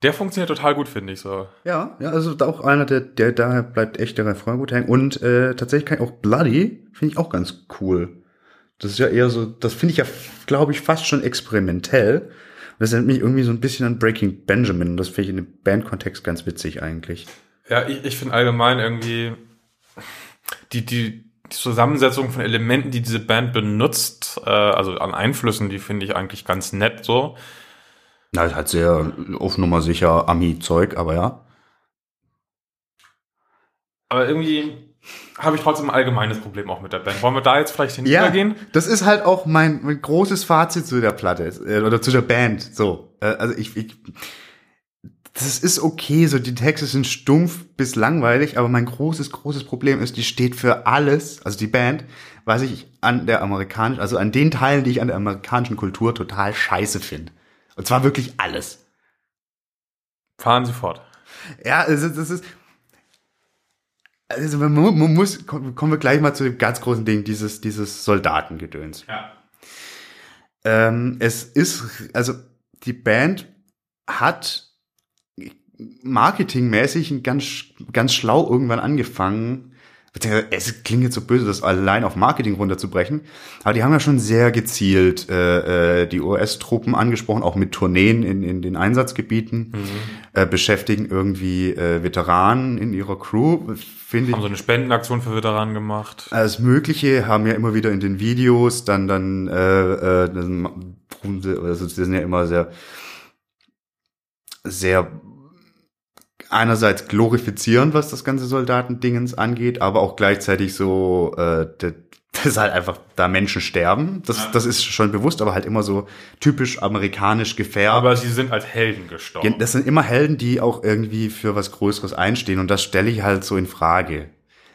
der funktioniert total gut, finde ich so. Ja, ja, also auch einer, der, der da bleibt echt der Refrain gut hängen. Und äh, tatsächlich kann ich auch Bloody, finde ich auch ganz cool. Das ist ja eher so, das finde ich ja, glaube ich, fast schon experimentell. Und das erinnert mich irgendwie so ein bisschen an Breaking Benjamin. Und das finde ich in dem Bandkontext ganz witzig eigentlich. Ja, ich, ich finde allgemein irgendwie die, die, die Zusammensetzung von Elementen, die diese Band benutzt, äh, also an Einflüssen, die finde ich eigentlich ganz nett so. Na, ist halt sehr auf Nummer sicher Ami-Zeug, aber ja. Aber irgendwie habe ich trotzdem ein allgemeines Problem auch mit der Band. Wollen wir da jetzt vielleicht hinübergehen? das ist halt auch mein, mein großes Fazit zu der Platte äh, oder zu der Band. So, äh, also ich, ich, das ist okay, so die Texte sind stumpf bis langweilig, aber mein großes, großes Problem ist, die steht für alles, also die Band, was ich an der amerikanischen, also an den Teilen, die ich an der amerikanischen Kultur total scheiße finde. Und zwar wirklich alles. Fahren Sie fort. Ja, also das ist. Also man, mu- man muss, kommen wir gleich mal zu dem ganz großen Ding, dieses, dieses Soldatengedöns. Ja. Ähm, es ist, also die Band hat marketingmäßig ganz, ganz schlau irgendwann angefangen. Es klingt jetzt so böse, das allein auf Marketing runterzubrechen, aber die haben ja schon sehr gezielt äh, äh, die US-Truppen angesprochen, auch mit Tourneen in, in den Einsatzgebieten, äh, beschäftigen irgendwie äh, Veteranen in ihrer Crew, finde ich. Haben so eine Spendenaktion für Veteranen gemacht. Alles Mögliche haben ja immer wieder in den Videos dann dann äh, äh, also sie sind ja immer sehr sehr einerseits glorifizierend, was das ganze Soldatendingens angeht, aber auch gleichzeitig so, äh, d- dass halt einfach da Menschen sterben. Das, Ja. das ist schon bewusst, aber halt immer so typisch amerikanisch gefärbt. Aber sie sind als Helden gestorben. das sind immer Helden, die auch irgendwie für was Größeres einstehen und das stelle ich halt so in Frage.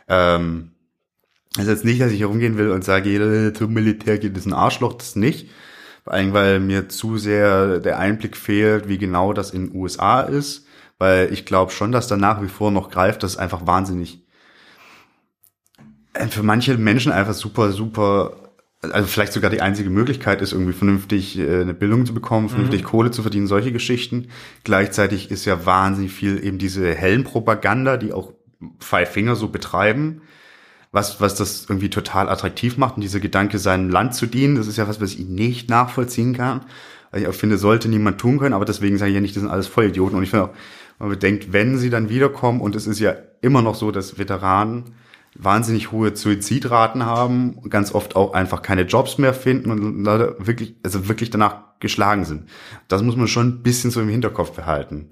Ähm, also jetzt nicht, dass ich herumgehen will und sage, jeder zum Militär geht ist ein Arschloch, das nicht. Vor allem, weil mir zu sehr der Einblick fehlt, wie genau das in den USA ist. Weil ich glaube schon, dass da nach wie vor noch greift, das ist einfach wahnsinnig äh, für manche Menschen einfach super, super, also vielleicht sogar die einzige Möglichkeit ist, irgendwie vernünftig äh, eine Bildung zu bekommen, vernünftig Kohle zu verdienen, solche Geschichten. Gleichzeitig ist ja wahnsinnig viel eben diese Hellenpropaganda, die auch Five Finger so betreiben, was, was das irgendwie total attraktiv macht und dieser Gedanke, seinem Land zu dienen, das ist ja was, was ich nicht nachvollziehen kann. Also ich auch finde, sollte niemand tun können, aber deswegen sage ich ja nicht, das sind alles Vollidioten. Und ich finde auch, man bedenkt, wenn sie dann wiederkommen, und es ist ja immer noch so, dass Veteranen wahnsinnig hohe Suizidraten haben, und ganz oft auch einfach keine Jobs mehr finden und Leute wirklich, also wirklich danach geschlagen sind. Das muss man schon ein bisschen so im Hinterkopf behalten.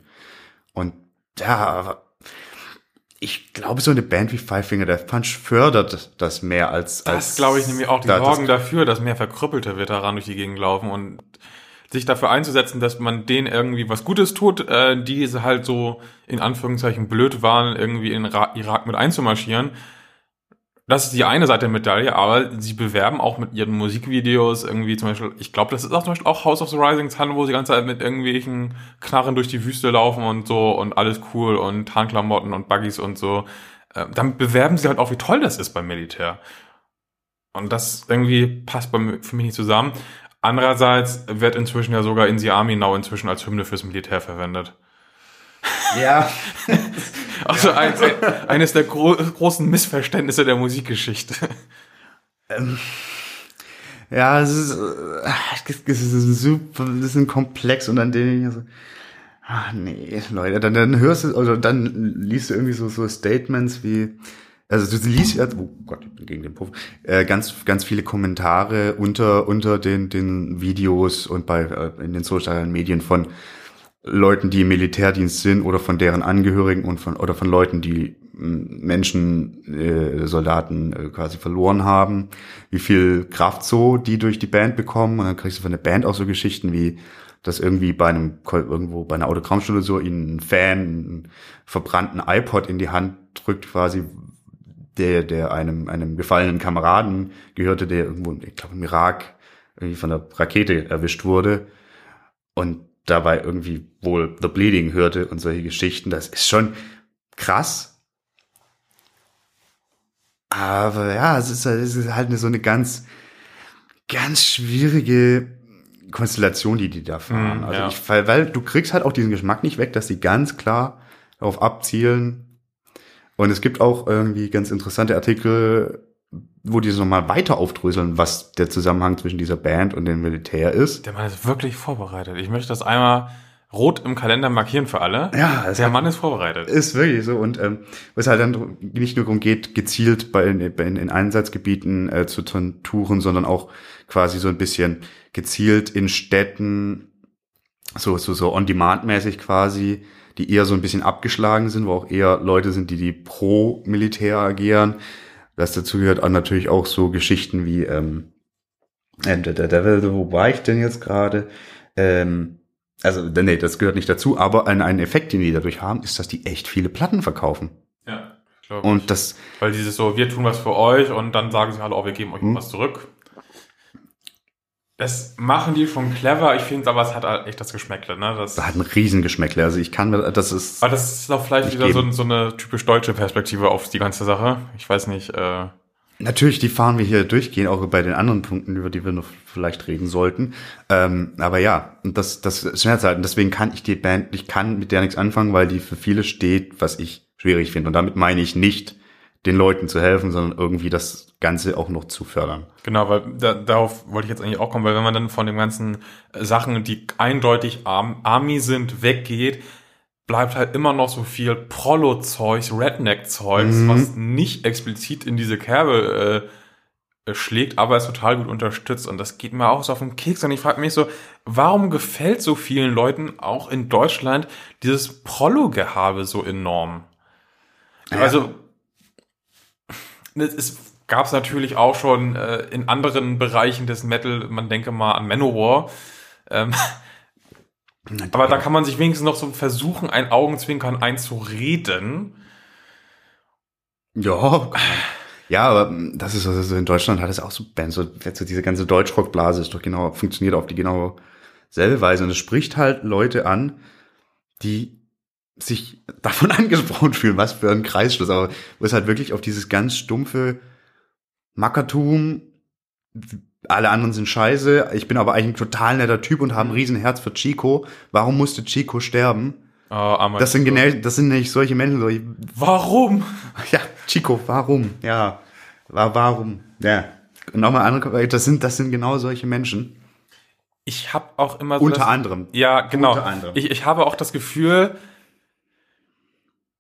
Und aber ich glaube, so eine Band wie Five Finger Death Punch fördert das mehr als, als Das glaube ich nämlich auch. Die da- sorgen dafür, dass mehr verkrüppelte Veteranen durch die Gegend laufen und sich dafür einzusetzen, dass man denen irgendwie was Gutes tut, äh, die halt so in Anführungszeichen blöd waren, irgendwie in Ra Irak mit einzumarschieren. Das ist die eine Seite der Medaille, aber sie bewerben auch mit ihren Musikvideos irgendwie zum Beispiel, ich glaube, das ist auch zum Beispiel auch House of the Rising Sun, wo sie die ganze Zeit mit irgendwelchen Knarren durch die Wüste laufen und so und alles cool und Tarnklamotten und Buggies und so. Äh, damit bewerben sie halt auch, wie toll das ist beim Militär. Und das irgendwie passt bei für mich nicht zusammen. Andererseits wird inzwischen ja sogar In the Army Now inzwischen als Hymne fürs Militär verwendet. Ja, Also ein, ein, eines der gro großen Missverständnisse der Musikgeschichte. ja, es ist, äh, es ist super, das ist ein Komplex und dann den ich so, ah nee, Leute, dann, dann hörst du, oder dann liest du irgendwie so, so Statements wie, also du liest ja, oh Gott, ich bin gegen den Puff, äh, ganz, ganz viele Kommentare unter, unter den, den Videos und bei, äh, in den sozialen Medien von Leuten, die im Militärdienst sind oder von deren Angehörigen und von, oder von Leuten, die Menschen, äh, Soldaten äh, quasi verloren haben, wie viel Kraft so die durch die Band bekommen und dann kriegst du von der Band auch so Geschichten wie, dass irgendwie bei einem, irgendwo bei einer Autogrammstunde so ihnen ein Fan einen verbrannten iPod in die Hand drückt quasi, der, der einem, einem gefallenen Kameraden gehörte, der irgendwo, ich glaube im Irak irgendwie von der Rakete erwischt wurde und dabei irgendwie wohl The Bleeding hörte und solche Geschichten. Das ist schon krass, aber ja, es ist, es ist halt eine, so eine ganz, ganz schwierige Konstellation, die die da fahren. Mm, also ja. ich, weil, weil du kriegst halt auch diesen Geschmack nicht weg, dass sie ganz klar darauf abzielen. Und es gibt auch irgendwie ganz interessante Artikel, wo die so mal weiter aufdröseln, was der Zusammenhang zwischen dieser Band und dem Militär ist. Der Mann ist wirklich vorbereitet. Ich möchte das einmal rot im Kalender markieren für alle. Ja, es Der hat- Mann ist vorbereitet. Ist wirklich so. Und ähm, was halt dann nicht nur darum geht, gezielt bei, in, in, in Einsatzgebieten äh, zu tun- touren, sondern auch quasi so ein bisschen gezielt in Städten, so, so, so on-demand-mäßig quasi, die eher so ein bisschen abgeschlagen sind, wo auch eher Leute sind, die die pro Militär agieren. Das dazu gehört auch natürlich auch so Geschichten wie, ähm, äh, der, der Devil, wo war ich denn jetzt gerade? Ähm, also, nee, das gehört nicht dazu, aber ein, ein Effekt, den die dadurch haben, ist, dass die echt viele Platten verkaufen. Ja, ich glaube. Und das, Weil dieses so, wir tun was für euch und dann sagen sie, hallo, oh, wir geben euch Hm. was zurück. Das machen die schon clever. Ich finde aber, es hat halt echt das Geschmäckle, ne? Das, hat ein Riesengeschmäckle. Also ich kann mir, das ist, aber das ist doch vielleicht wieder so, so eine typisch deutsche Perspektive auf die ganze Sache. Ich weiß nicht, äh, natürlich, die fahren wir hier durchgehen, auch bei den anderen Punkten, über die wir noch vielleicht reden sollten. Ähm, aber ja, das, das schmerzt halt. Und deswegen kann ich die Band, ich kann mit der nichts anfangen, weil die für viele steht, was ich schwierig finde. Und damit meine ich nicht, den Leuten zu helfen, sondern irgendwie das Ganze auch noch zu fördern. Genau, weil da, darauf wollte ich jetzt eigentlich auch kommen, weil wenn man dann von den ganzen äh, Sachen, die eindeutig Arm, Army sind, weggeht, bleibt halt immer noch so viel Prollo-Zeugs, Redneck-Zeugs, Mhm. was nicht explizit in diese Kerbe äh, äh, schlägt, aber es total gut unterstützt. Und das geht mir auch so auf den Keks. Und ich frage mich so, warum gefällt so vielen Leuten auch in Deutschland dieses Prollo-Gehabe so enorm? Ja. Also, es gab es natürlich auch schon äh, in anderen Bereichen des Metal, man denke mal an Manowar. Ähm, aber da kann man sich wenigstens noch so versuchen, ein Augenzwinkern einzureden. Ja, ja, aber das ist also in Deutschland hat es auch so Bands, so, so diese ganze Deutschrockblase ist doch genau, funktioniert auf die genau selbe Weise. Und es spricht halt Leute an, die sich davon angesprochen fühlen, was für ein Kreisschluss. Aber wo es halt wirklich auf dieses ganz stumpfe Mackertum, alle anderen sind scheiße, ich bin aber eigentlich ein total netter Typ und habe ein Riesenherz für Chico. Warum musste Chico sterben? Aber Das sind genau, das sind nicht solche Menschen, solche Warum? ja, Chico, warum? Ja, wa warum? Ja. Nochmal andere, das sind, das sind genau solche Menschen. Ich habe auch immer so Unter das, anderem. Ja, genau. Unter anderem. Ich, ich habe auch das Gefühl,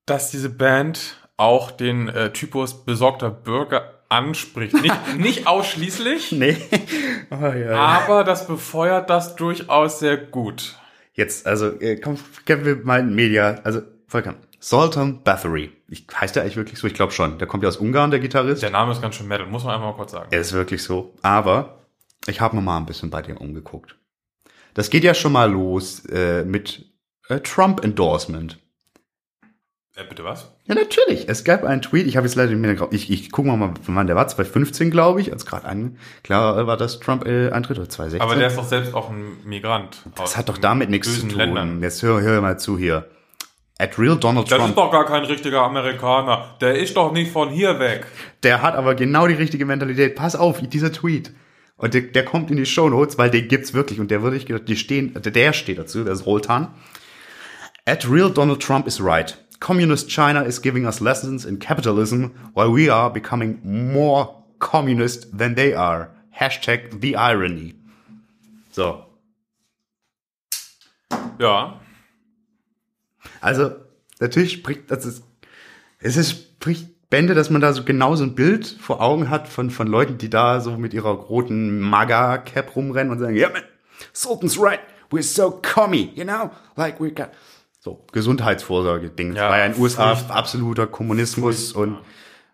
dass diese Band auch den äh, Typus besorgter Bürger anspricht. Nicht, nicht ausschließlich, Nee. Oh, ja. aber das befeuert das durchaus sehr gut. Jetzt, also, äh, komm, kennen wir mal Media, also, vollkommen. Sultan Bathory. Ich, heißt der eigentlich wirklich so? Ich glaube schon. Der kommt ja aus Ungarn, der Gitarrist. Der Name ist ganz schön Metal, muss man einfach mal kurz sagen. Er ist wirklich so. Aber ich habe mir mal ein bisschen bei dir umgeguckt. Das geht ja schon mal los äh, mit äh, Trump-Endorsement. Äh, bitte was? Ja, natürlich. Es gab einen Tweet, ich habe jetzt leider nicht mehr, ich, ich gucke mal, mal, wann der war, 2015, glaube ich, als gerade an, klar war das Trump-Eintritt oder 2016. Aber der ist doch selbst auch ein Migrant. das hat doch damit nichts zu tun. Ländern. Jetzt hör, hör mal zu hier. At real Donald Das Trump, ist doch gar kein richtiger Amerikaner. Der ist doch nicht von hier weg. der hat aber genau die richtige Mentalität. Pass auf, dieser Tweet. Und der, der kommt in die Shownotes, weil den gibt's wirklich. Und der würde ich, die stehen, der steht dazu, der ist Roltan. At real Donald Trump is right. Communist China is giving us lessons in capitalism while we are becoming more communist than they are. Hashtag the irony. So. Ja. Also, natürlich spricht, das ist, es ist, spricht Bände, dass man da so genau so ein Bild vor Augen hat von, von Leuten, die da so mit ihrer roten Maga-Cap rumrennen und sagen, ja, yeah, man, Sultan's right, we're so commie, you know, like we got, so, Gesundheitsvorsorge-Ding. Ja, Ja, war ja in den USA absoluter Kommunismus und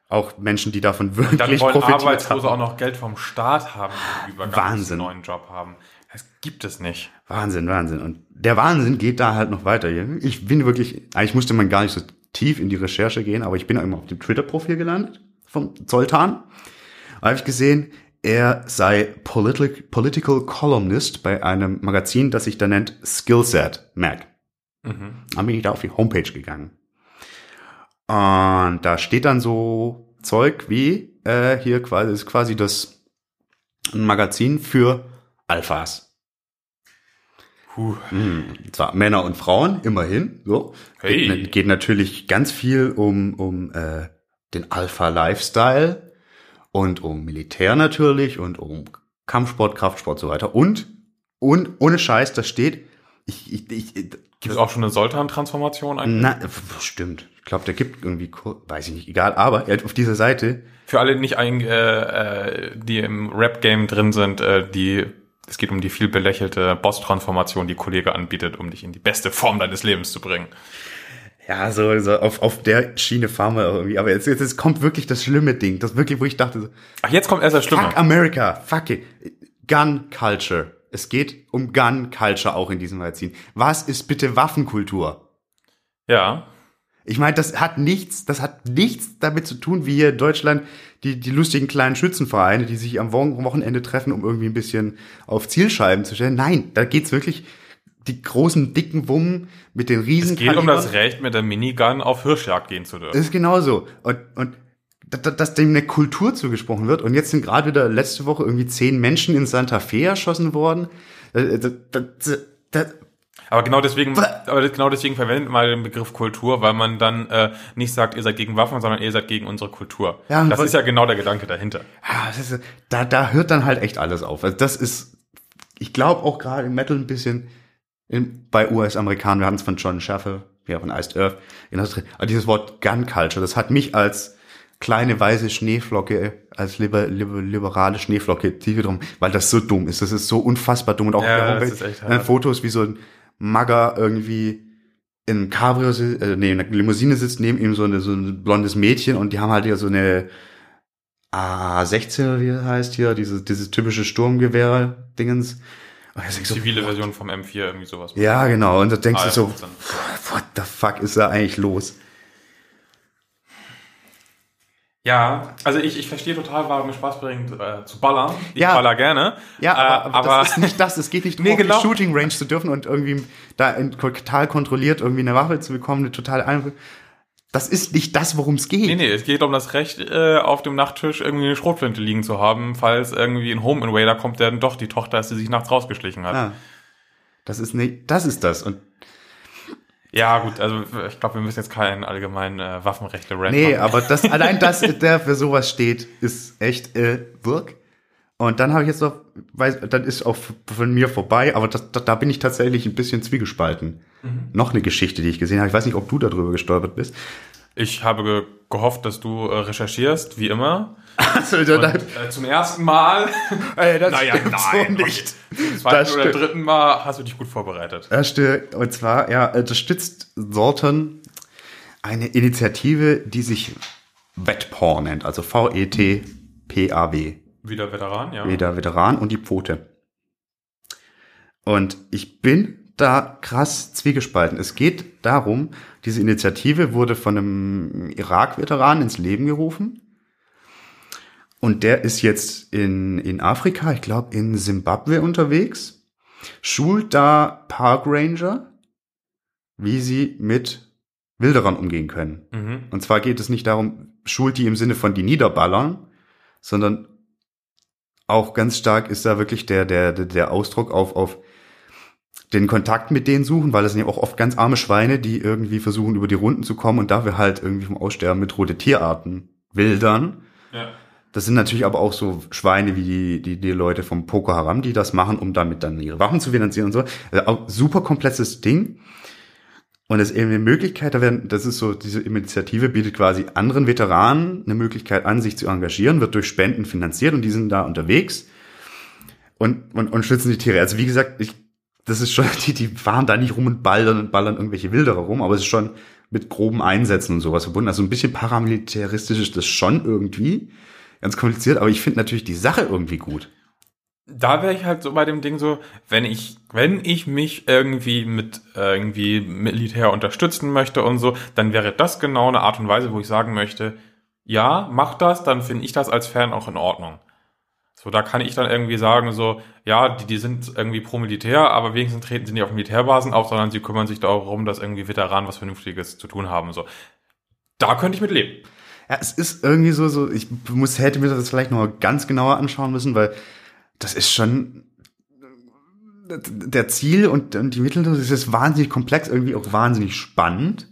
auch Menschen, die davon Dann wirklich wollen profitiert Arbeitslose haben. auch noch Geld vom Staat haben, die über Wahnsinn. einen neuen Job haben. Das gibt es nicht. Wahnsinn, Wahnsinn. Und der Wahnsinn geht da halt noch weiter. Ich bin wirklich, eigentlich musste man gar nicht so tief in die Recherche gehen, aber ich bin auch immer auf dem Twitter-Profil gelandet vom Zoltan. Da habe ich gesehen, er sei Political, Political Columnist bei einem Magazin, das sich da nennt Skillset Mag. Dann bin ich da auf die Homepage gegangen. Und da steht dann so Zeug wie, äh, hier quasi, ist quasi das ein Magazin für Alphas. Puh. Hm, zwar Männer und Frauen, immerhin. So. Hey. Geht, geht natürlich ganz viel um, um äh, den Alpha-Lifestyle und um Militär natürlich und um Kampfsport, Kraftsport so weiter. Und, und ohne Scheiß, da steht, ich, ich, ich, Gibt es auch schon eine Soltan-Transformation eigentlich? na, stimmt. Ich glaube, der gibt irgendwie, weiß ich nicht, egal, aber er hat auf dieser Seite, Für alle, die nicht ein, äh, äh, die im Rap-Game drin sind, äh, die, es geht um die viel belächelte Boss-Transformation, die Kollege anbietet, um dich in die beste Form deines Lebens zu bringen. ja, so, so auf, auf der Schiene fahren wir irgendwie. Aber jetzt, jetzt, jetzt kommt wirklich das schlimme Ding. Das wirklich, wo ich dachte, so, Ach, jetzt kommt erst das Schlimme. Fuck America, fuck it. Gun Culture. Es geht um Gun Culture auch in diesem Magazin. Was ist bitte Waffenkultur? Ja. Ich meine, das hat nichts, das hat nichts damit zu tun, wie hier in Deutschland die, die lustigen kleinen Schützenvereine, die sich am Wo- Wochenende treffen, um irgendwie ein bisschen auf Zielscheiben zu stellen. Nein, da geht's wirklich die großen, dicken Wummen mit den riesen Es geht um das. Recht, mit der Minigun auf Hirschjagd gehen zu dürfen. Das ist genauso. Und, und da- da- dass dem eine Kultur zugesprochen wird. Und jetzt sind gerade wieder letzte Woche irgendwie zehn Menschen in Santa Fe erschossen worden. Äh, da- Aber genau deswegen, aber genau deswegen verwendet man den Begriff Kultur, weil man dann äh, nicht sagt, ihr seid gegen Waffen, sondern ihr seid gegen unsere Kultur. Ja, das ist ja genau der Gedanke dahinter. Ah, das ist, da, da hört dann halt echt alles auf. Also das ist, ich glaube auch gerade im Metal ein bisschen in, bei US-Amerikanern, wir hatten es von John Schaffer, ja, von Iced Earth, in das. Aber dieses Wort Gun Culture, das hat mich als kleine weiße Schneeflocke, als liber, liber, liberale Schneeflocke tief drum, weil das so dumm ist. Das ist so unfassbar dumm. Und auch Ja, der Homepage, äh. Fotos, wie so ein Magger irgendwie in einem Cabrio, äh, nee, in einer Limousine sitzt, neben ihm so, eine, so ein blondes Mädchen und die haben halt ja so eine A16, wie das heißt hier, dieses, dieses typische Sturmgewehr-Dingens. So, Zivile Version vom M4, irgendwie sowas. ja, genau. Und da denkst du so, AR-15. what the fuck ist da eigentlich los? Ja, also ich, ich verstehe total, warum es Spaß bringt, äh, zu ballern. Ich Ja. baller gerne. Ja, aber, äh, aber, das ist nicht das. Es geht nicht darum, Nee, auf genau. die Shooting Range zu dürfen und irgendwie da in, total kontrolliert irgendwie eine Waffe zu bekommen, eine total einfach. Das ist nicht das, worum es geht. Nee, nee, es geht um das Recht, äh, auf dem Nachttisch irgendwie eine Schrotflinte liegen zu haben, falls irgendwie ein Home Invader kommt, der dann doch die Tochter ist, die sich nachts rausgeschlichen hat. Ah, das ist nicht, das ist das. Und Ja, gut, also ich glaube, wir müssen jetzt keinen allgemeinen äh, Waffenrechte rant Nee, machen. aber das, allein das, der für sowas steht, ist echt äh, Wirk. Und dann habe ich jetzt noch, weiß, dann ist auch von mir vorbei, aber das, da, da bin ich tatsächlich ein bisschen zwiegespalten. Noch eine Geschichte, die ich gesehen habe. Ich weiß nicht, ob du darüber gestolpert bist. Ich habe ge gehofft, dass du äh, recherchierst, wie immer. Also, Und, äh, zum ersten Mal, ey, das naja, stimmt nein, so nicht. zum zweiten oder dritten Mal hast du dich gut vorbereitet. Das stimmt. Und zwar, ja, unterstützt Sorten eine Initiative, die sich VetPaw nennt, also V-E-T-P-A-W. Wieder Veteran, ja. Weder Veteran und die Pfote. Und ich bin da krass zwiegespalten. Es geht darum, diese Initiative wurde von einem Irak-Veteran ins Leben gerufen. Und der ist jetzt in, in Afrika, ich glaube in Simbabwe unterwegs, schult da Park Ranger, wie sie mit Wilderern umgehen können. Mhm. Und zwar geht es nicht darum, schult die im Sinne von die Niederballern, sondern auch ganz stark ist da wirklich der, der, der- der Ausdruck auf, auf den Kontakt mit denen suchen, weil es sind ja auch oft ganz arme Schweine, die irgendwie versuchen, über die Runden zu kommen und dafür halt irgendwie vom Aussterben mit rote Tierarten wildern. Ja. Das sind natürlich aber auch so Schweine wie die, die, die Leute vom Boko Haram, die das machen, um damit dann ihre Waffen zu finanzieren und so. Also auch super komplexes Ding. Und das ist eben eine Möglichkeit, da werden, das ist so, diese Initiative bietet quasi anderen Veteranen eine Möglichkeit an, sich zu engagieren, wird durch Spenden finanziert und die sind da unterwegs und, und, und schützen die Tiere. Also wie gesagt, ich, das ist schon, die, die fahren da nicht rum und ballern und ballern irgendwelche Wilderer rum, aber es ist schon mit groben Einsätzen und sowas verbunden. Also ein bisschen paramilitaristisch ist das schon irgendwie. Ganz kompliziert, aber ich finde natürlich die Sache irgendwie gut da wäre ich halt so bei dem Ding so, wenn ich, wenn ich mich irgendwie mit äh, irgendwie Militär unterstützen möchte und so, dann wäre das genau eine Art und Weise, wo ich sagen möchte, ja, mach das, dann finde ich das als Fan auch in Ordnung. So, da kann ich dann irgendwie sagen, so, ja, die, die sind irgendwie pro Militär, aber wenigstens treten sie nicht auf Militärbasen auf, sondern sie kümmern sich darum, dass irgendwie Veteranen was Vernünftiges zu tun haben. So, da könnte ich mit leben. Ja, es ist irgendwie so, so, ich muss, hätte mir das vielleicht noch ganz genauer anschauen müssen, weil das ist schon der Ziel und, und die Mittel, das ist wahnsinnig komplex, irgendwie auch wahnsinnig spannend.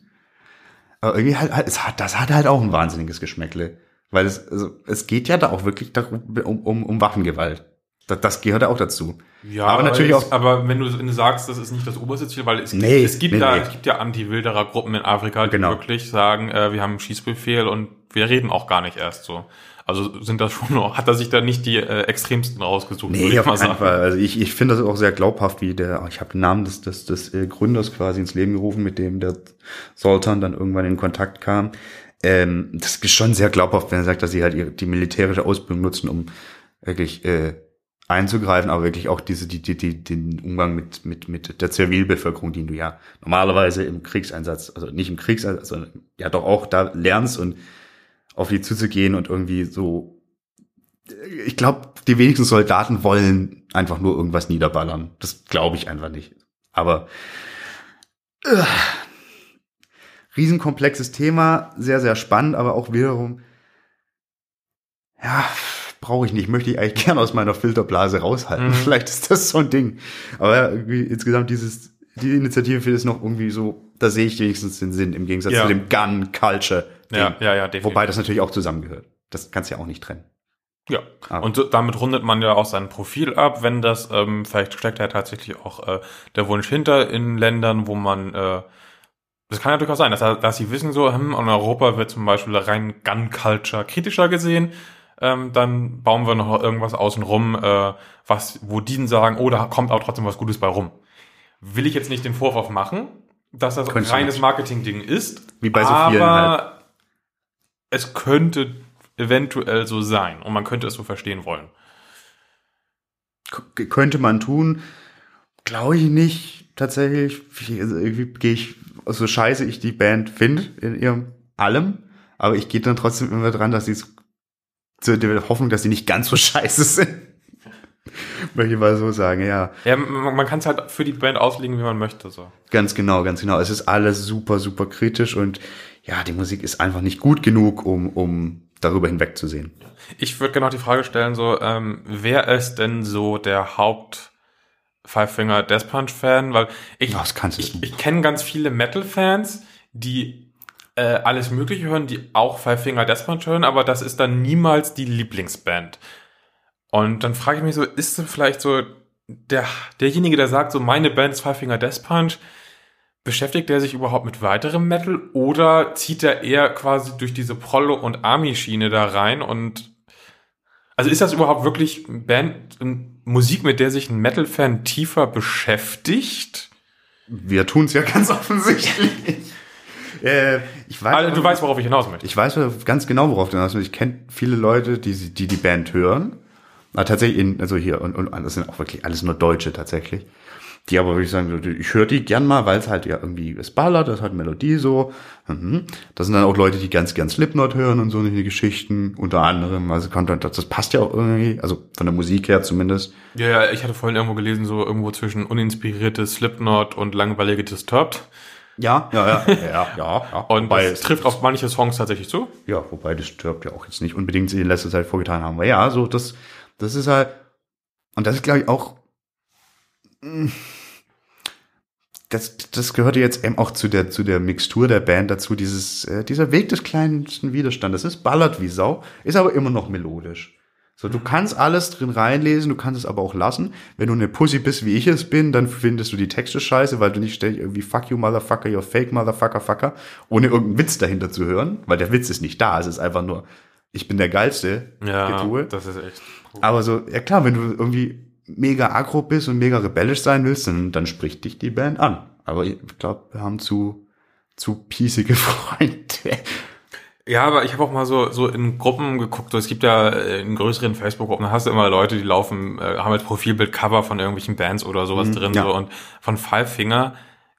Aber irgendwie halt, halt, es hat, das hat halt auch ein wahnsinniges Geschmäckle. Weil es, also, es geht ja da auch wirklich darum, um, um, um Waffengewalt. Das, das gehört ja auch dazu. Ja, aber natürlich auch. Aber wenn du, wenn du sagst, das ist nicht das oberste Ziel, weil es, nee, es gibt nee, da, nee. es gibt ja Anti-Wilderer-Gruppen in Afrika, die genau. wirklich sagen, äh, wir haben einen Schießbefehl und wir reden auch gar nicht erst so. Also sind das schon noch, hat er sich da nicht die äh, extremsten rausgesucht? Nee, auf keinen Fall. Also ich, ich finde das auch sehr glaubhaft, wie der, ich habe den Namen des, des, des äh, Gründers quasi ins Leben gerufen, mit dem der Sultan dann irgendwann in Kontakt kam. Ähm, das ist schon sehr glaubhaft, wenn er sagt, dass sie halt die militärische Ausbildung nutzen, um wirklich äh, einzugreifen, aber wirklich auch diese, die, die, die, den Umgang mit, mit, mit der Zivilbevölkerung, den du ja normalerweise im Kriegseinsatz, also nicht im Kriegseinsatz, sondern ja doch auch da lernst und auf die zuzugehen und irgendwie so. Ich glaube, die wenigsten Soldaten wollen einfach nur irgendwas niederballern. Das glaube ich einfach nicht. Aber äh, riesenkomplexes Thema, sehr, sehr spannend, aber auch wiederum, ja, brauche ich nicht, möchte ich eigentlich gerne aus meiner Filterblase raushalten. Mhm. Vielleicht ist das so ein Ding. Aber insgesamt dieses, die Initiative für das noch irgendwie so, da sehe ich wenigstens den Sinn im Gegensatz ja. zu dem Gun Culture ja, ja, ja, definitiv. Wobei das natürlich auch zusammengehört. Das kannst du ja auch nicht trennen. Ja, Aber. und damit rundet man ja auch sein Profil ab, wenn das, ähm, vielleicht steckt ja tatsächlich auch äh, der Wunsch hinter in Ländern, wo man, äh, das kann ja durchaus sein, dass, dass sie wissen so, hm, in Europa wird zum Beispiel rein Gun-Culture kritischer gesehen, ähm, dann bauen wir noch irgendwas außenrum, äh, was, wo die sagen, oh, da kommt auch trotzdem was Gutes bei rum. Will ich jetzt nicht den Vorwurf machen, dass das ein reines Marketing-Ding ist. Wie bei so vielen halt es könnte eventuell so sein und man könnte es so verstehen wollen. K könnte man tun, glaube ich nicht tatsächlich. Also irgendwie gehe ich, so scheiße ich die Band finde in ihrem allem, aber ich gehe dann trotzdem immer dran, dass sie es zu der Hoffnung, dass sie nicht ganz so scheiße sind. Möchte ich mal so sagen, ja. Ja, man, man kann es halt für die Band auslegen, wie man möchte, so. Ganz genau, ganz genau. Es ist alles super, super kritisch und ja, die Musik ist einfach nicht gut genug, um, um darüber hinwegzusehen. Ich würde genau die Frage stellen, so, ähm, wer ist denn so der Haupt Five Finger Death Punch Fan? Weil ich, du ich, ich kenne ganz viele Metal-Fans, die äh, alles Mögliche hören, die auch Five Finger Death Punch hören, aber das ist dann niemals die Lieblingsband. Und dann frage ich mich so, ist denn vielleicht so der, derjenige, der sagt, so meine Band ist Five Finger Death Punch, beschäftigt er sich überhaupt mit weiterem Metal oder zieht er eher quasi durch diese Prollo- und Army-Schiene da rein und also ist das überhaupt wirklich Band, Musik, mit der sich ein Metal-Fan tiefer beschäftigt? Wir tun es ja ganz offensichtlich. äh, ich weiß, also, du weißt, worauf ich hinaus möchte. Ich weiß ganz genau, worauf du hinaus möchtest. Ich kenne viele Leute, die, die die Band hören. Aber tatsächlich, in, also hier, und, und das sind auch wirklich alles nur Deutsche tatsächlich. Die aber würde ich sagen, ich höre die gern mal, weil es halt ja irgendwie, es ballert, das hat Melodie so. Mhm. Das sind dann auch Leute, die ganz gern Slipknot hören und so eine Geschichten, unter anderem. Also das passt ja auch irgendwie, also von der Musik her zumindest. Ja, ja, ich hatte vorhin irgendwo gelesen, so irgendwo zwischen uninspiriertes Slipknot und langweilige Disturbed. Ja, ja, ja, ja, ja. ja. Und wobei das trifft auf manche Songs tatsächlich zu. Ja, wobei Disturbed ja auch jetzt nicht unbedingt in letzter Zeit vorgetan haben. Aber ja, so das, das ist halt, und das ist glaube ich auch, das, das gehörte jetzt eben auch zu der, zu der Mixtur der Band dazu, dieses, äh, dieser Weg des kleinsten Widerstandes. Es ballert wie Sau, ist aber immer noch melodisch. So, du kannst alles drin reinlesen, du kannst es aber auch lassen. Wenn du eine Pussy bist, wie ich es bin, dann findest du die Texte scheiße, weil du nicht ständig irgendwie fuck you motherfucker, you're fake motherfucker, fucker, ohne irgendeinen Witz dahinter zu hören, weil der Witz ist nicht da, es ist einfach nur, ich bin der geilste Ja, Getue. das ist echt. cool. Aber so, ja klar, wenn du irgendwie mega aggro bist und mega rebellisch sein willst, dann, dann spricht dich die Band an. Aber ich glaube, wir haben zu, zu piesige Freunde. Ja, aber ich habe auch mal so so in Gruppen geguckt. So, es gibt ja äh, in größeren Facebook-Gruppen, da hast du immer Leute, die laufen, äh, haben als Profilbild Cover von irgendwelchen Bands oder sowas drin. ja. So und von Five Finger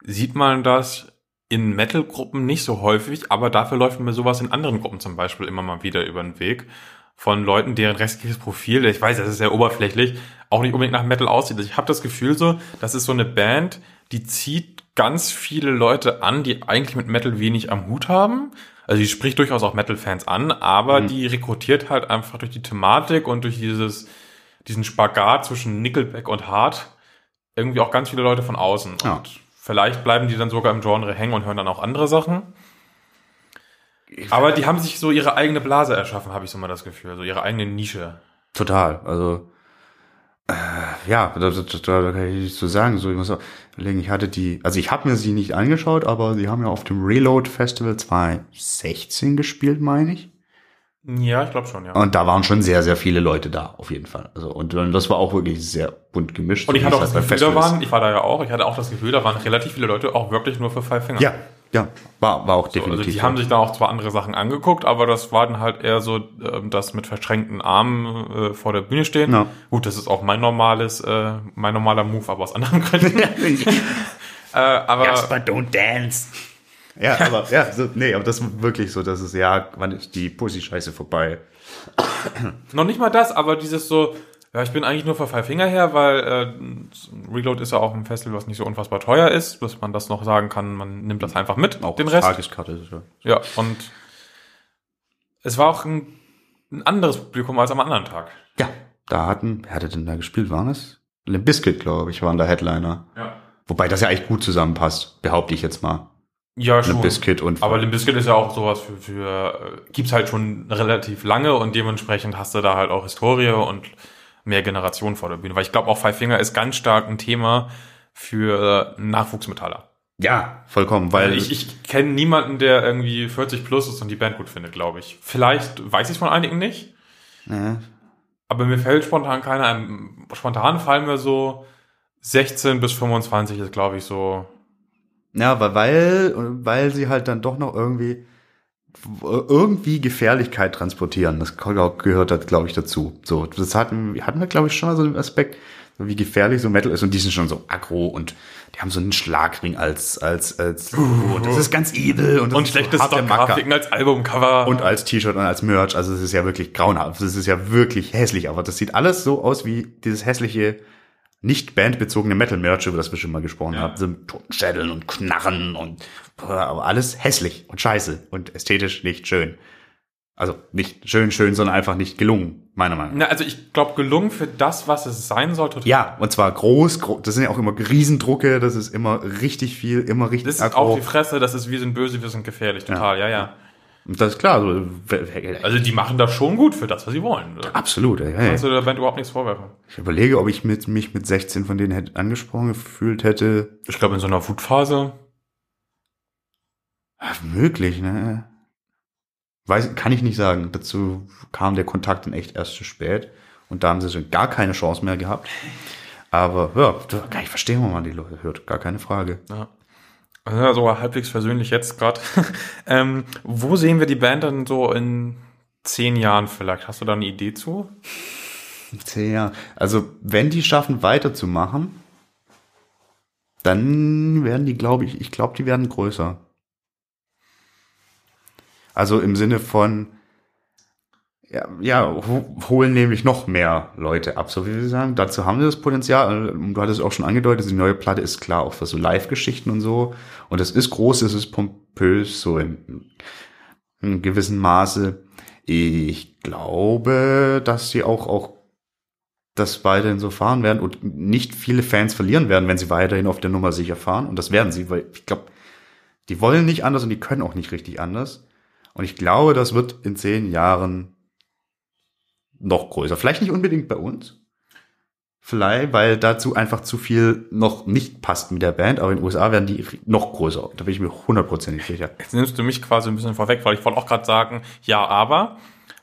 sieht man das in Metal-Gruppen nicht so häufig, aber dafür läuft mir sowas in anderen Gruppen zum Beispiel immer mal wieder über den Weg von Leuten, deren restliches Profil, ich weiß, das ist sehr oberflächlich, auch nicht unbedingt nach Metal aussieht. Ich habe das Gefühl so, das ist so eine Band, die zieht ganz viele Leute an, die eigentlich mit Metal wenig am Hut haben. Also die spricht durchaus auch Metal-Fans an, aber die rekrutiert halt einfach durch die Thematik und durch dieses, diesen Spagat zwischen Nickelback und Hard irgendwie auch ganz viele Leute von außen. Ja. Und vielleicht bleiben die dann sogar im Genre hängen und hören dann auch andere Sachen. Aber die haben sich so ihre eigene Blase erschaffen, habe ich so mal das Gefühl. So ihre eigene Nische. Total. Also äh, ja, da, da, da, kann ich nichts zu sagen. So, ich muss auch überlegen, ich hatte die, also ich habe mir sie nicht angeschaut, aber sie haben ja auf dem Reload Festival 2016 gespielt, meine ich. Ja, ich glaube schon, ja. Und da waren schon sehr, sehr viele Leute da, auf jeden Fall. Also und das war auch wirklich sehr bunt gemischt. Und ich hatte auch das halt Gefühl, da waren, ich war da ja auch, ich hatte auch das Gefühl, da waren relativ viele Leute auch wirklich nur für Five Finger. Ja, ja, war, war auch Also definitiv. die haben sich da auch zwar andere Sachen angeguckt, aber das war dann halt eher so, ähm, das mit verschränkten Armen äh, vor der Bühne stehen. Ja. Gut, das ist auch mein normales, äh, mein normaler Move, aber aus anderen Gründen. äh, aber don't dance. Ja, aber ja, so, nee, aber das ist wirklich so, das ist ja, wann ist die Pussy-Scheiße vorbei? noch nicht mal das, aber dieses so, ja, ich bin eigentlich nur für Five Finger her, weil äh, Reload ist ja auch ein Festival, was nicht so unfassbar teuer ist, dass man das noch sagen kann, man nimmt das einfach mit, Auch den Rest. Tageskarte ist ja. Ja, und es war auch ein, ein anderes Publikum als am anderen Tag. Ja, da hatten, wer hatte denn da gespielt, waren es? Limp Bizkit, glaube ich, waren da Headliner. Ja. Wobei das ja eigentlich gut zusammenpasst, behaupte ich jetzt mal. Ja, Limp Bizkit und Aber Limp Bizkit ist ja auch sowas für, für äh, gibt's halt schon relativ lange und dementsprechend hast du da halt auch Historie und mehr Generationen vor der Bühne. Weil ich glaube auch Five Finger ist ganz stark ein Thema für Nachwuchsmetaller. ja, vollkommen, weil Ich, ich kenne niemanden, der irgendwie 40 plus ist und die Band gut findet, glaube ich. Vielleicht weiß ich von einigen nicht, äh, aber mir fällt spontan keiner ein. Spontan fallen mir so 16 bis 25 ist, glaube ich, so. Ja, weil, weil, weil sie halt dann doch noch irgendwie irgendwie Gefährlichkeit transportieren. Das gehört halt, glaube ich, dazu. So, das hatten, hatten wir, glaube ich, schon mal so den Aspekt, so wie gefährlich so Metal ist und die sind schon so aggro und die haben so einen Schlagring als, als, als, und das ist ganz evil und, Und so schlechte Macker. Stockgrafiken als Albumcover. Und als T-Shirt und als Merch, also es ist ja wirklich grauenhaft. Das ist ja wirklich hässlich, aber das sieht alles so aus wie dieses hässliche, nicht bandbezogene Metal-Merch, über das wir schon mal gesprochen Ja. haben. So Totenschädeln und Knarren und aber alles hässlich und scheiße und ästhetisch nicht schön. Also nicht schön, schön, sondern einfach nicht gelungen, meiner Meinung nach. Na, also ich glaube, gelungen für das, was es sein soll, total. Ja, und zwar groß, gro das sind ja auch immer Riesendrucke, das ist immer richtig viel, immer richtig Das ist aggro. auch die Fresse, das ist, wir sind böse, wir sind gefährlich, total, ja, ja. Und das ist klar, so, Also die machen das schon gut für das, was sie wollen. Da absolut, ey, kannst du der Band überhaupt nichts vorwerfen. Ich überlege, ob ich mit, mich mit 16 von denen hätte angesprochen gefühlt hätte. Ich glaube, in so einer Wutphase, Ja, möglich, ne? Weiß, kann ich nicht sagen. Dazu kam der Kontakt dann echt erst zu spät. Und da haben sie schon gar keine Chance mehr gehabt. Aber ja, kann ich verstehen, warum man die Leute hört. Gar keine Frage. ja. Also halbwegs versöhnlich jetzt gerade. ähm, wo sehen wir die Band dann so in zehn Jahren vielleicht? Hast du da eine Idee zu? Zehn Jahre. Also, wenn die schaffen, weiterzumachen, dann werden die, glaube ich, ich glaube, die werden größer. Also im Sinne von, ja, ja ho holen nämlich noch mehr Leute ab, so wie wir sagen. Dazu haben sie das Potenzial. Du hattest auch schon angedeutet, die neue Platte ist klar auch für so Live-Geschichten und so. Und es ist groß, es ist pompös, so in, in gewissem Maße. Ich glaube, dass sie auch, auch das weiterhin so fahren werden und nicht viele Fans verlieren werden, wenn sie weiterhin auf der Nummer sicher fahren. Und das werden sie, weil ich glaube, die wollen nicht anders und die können auch nicht richtig anders. Und ich glaube, das wird in zehn Jahren noch größer. Vielleicht nicht unbedingt bei uns. Vielleicht, weil dazu einfach zu viel noch nicht passt mit der Band, aber in den USA werden die noch größer. Da bin ich mir hundertprozentig sicher. Jetzt nimmst du mich quasi ein bisschen vorweg, weil ich wollte auch gerade sagen, ja, aber,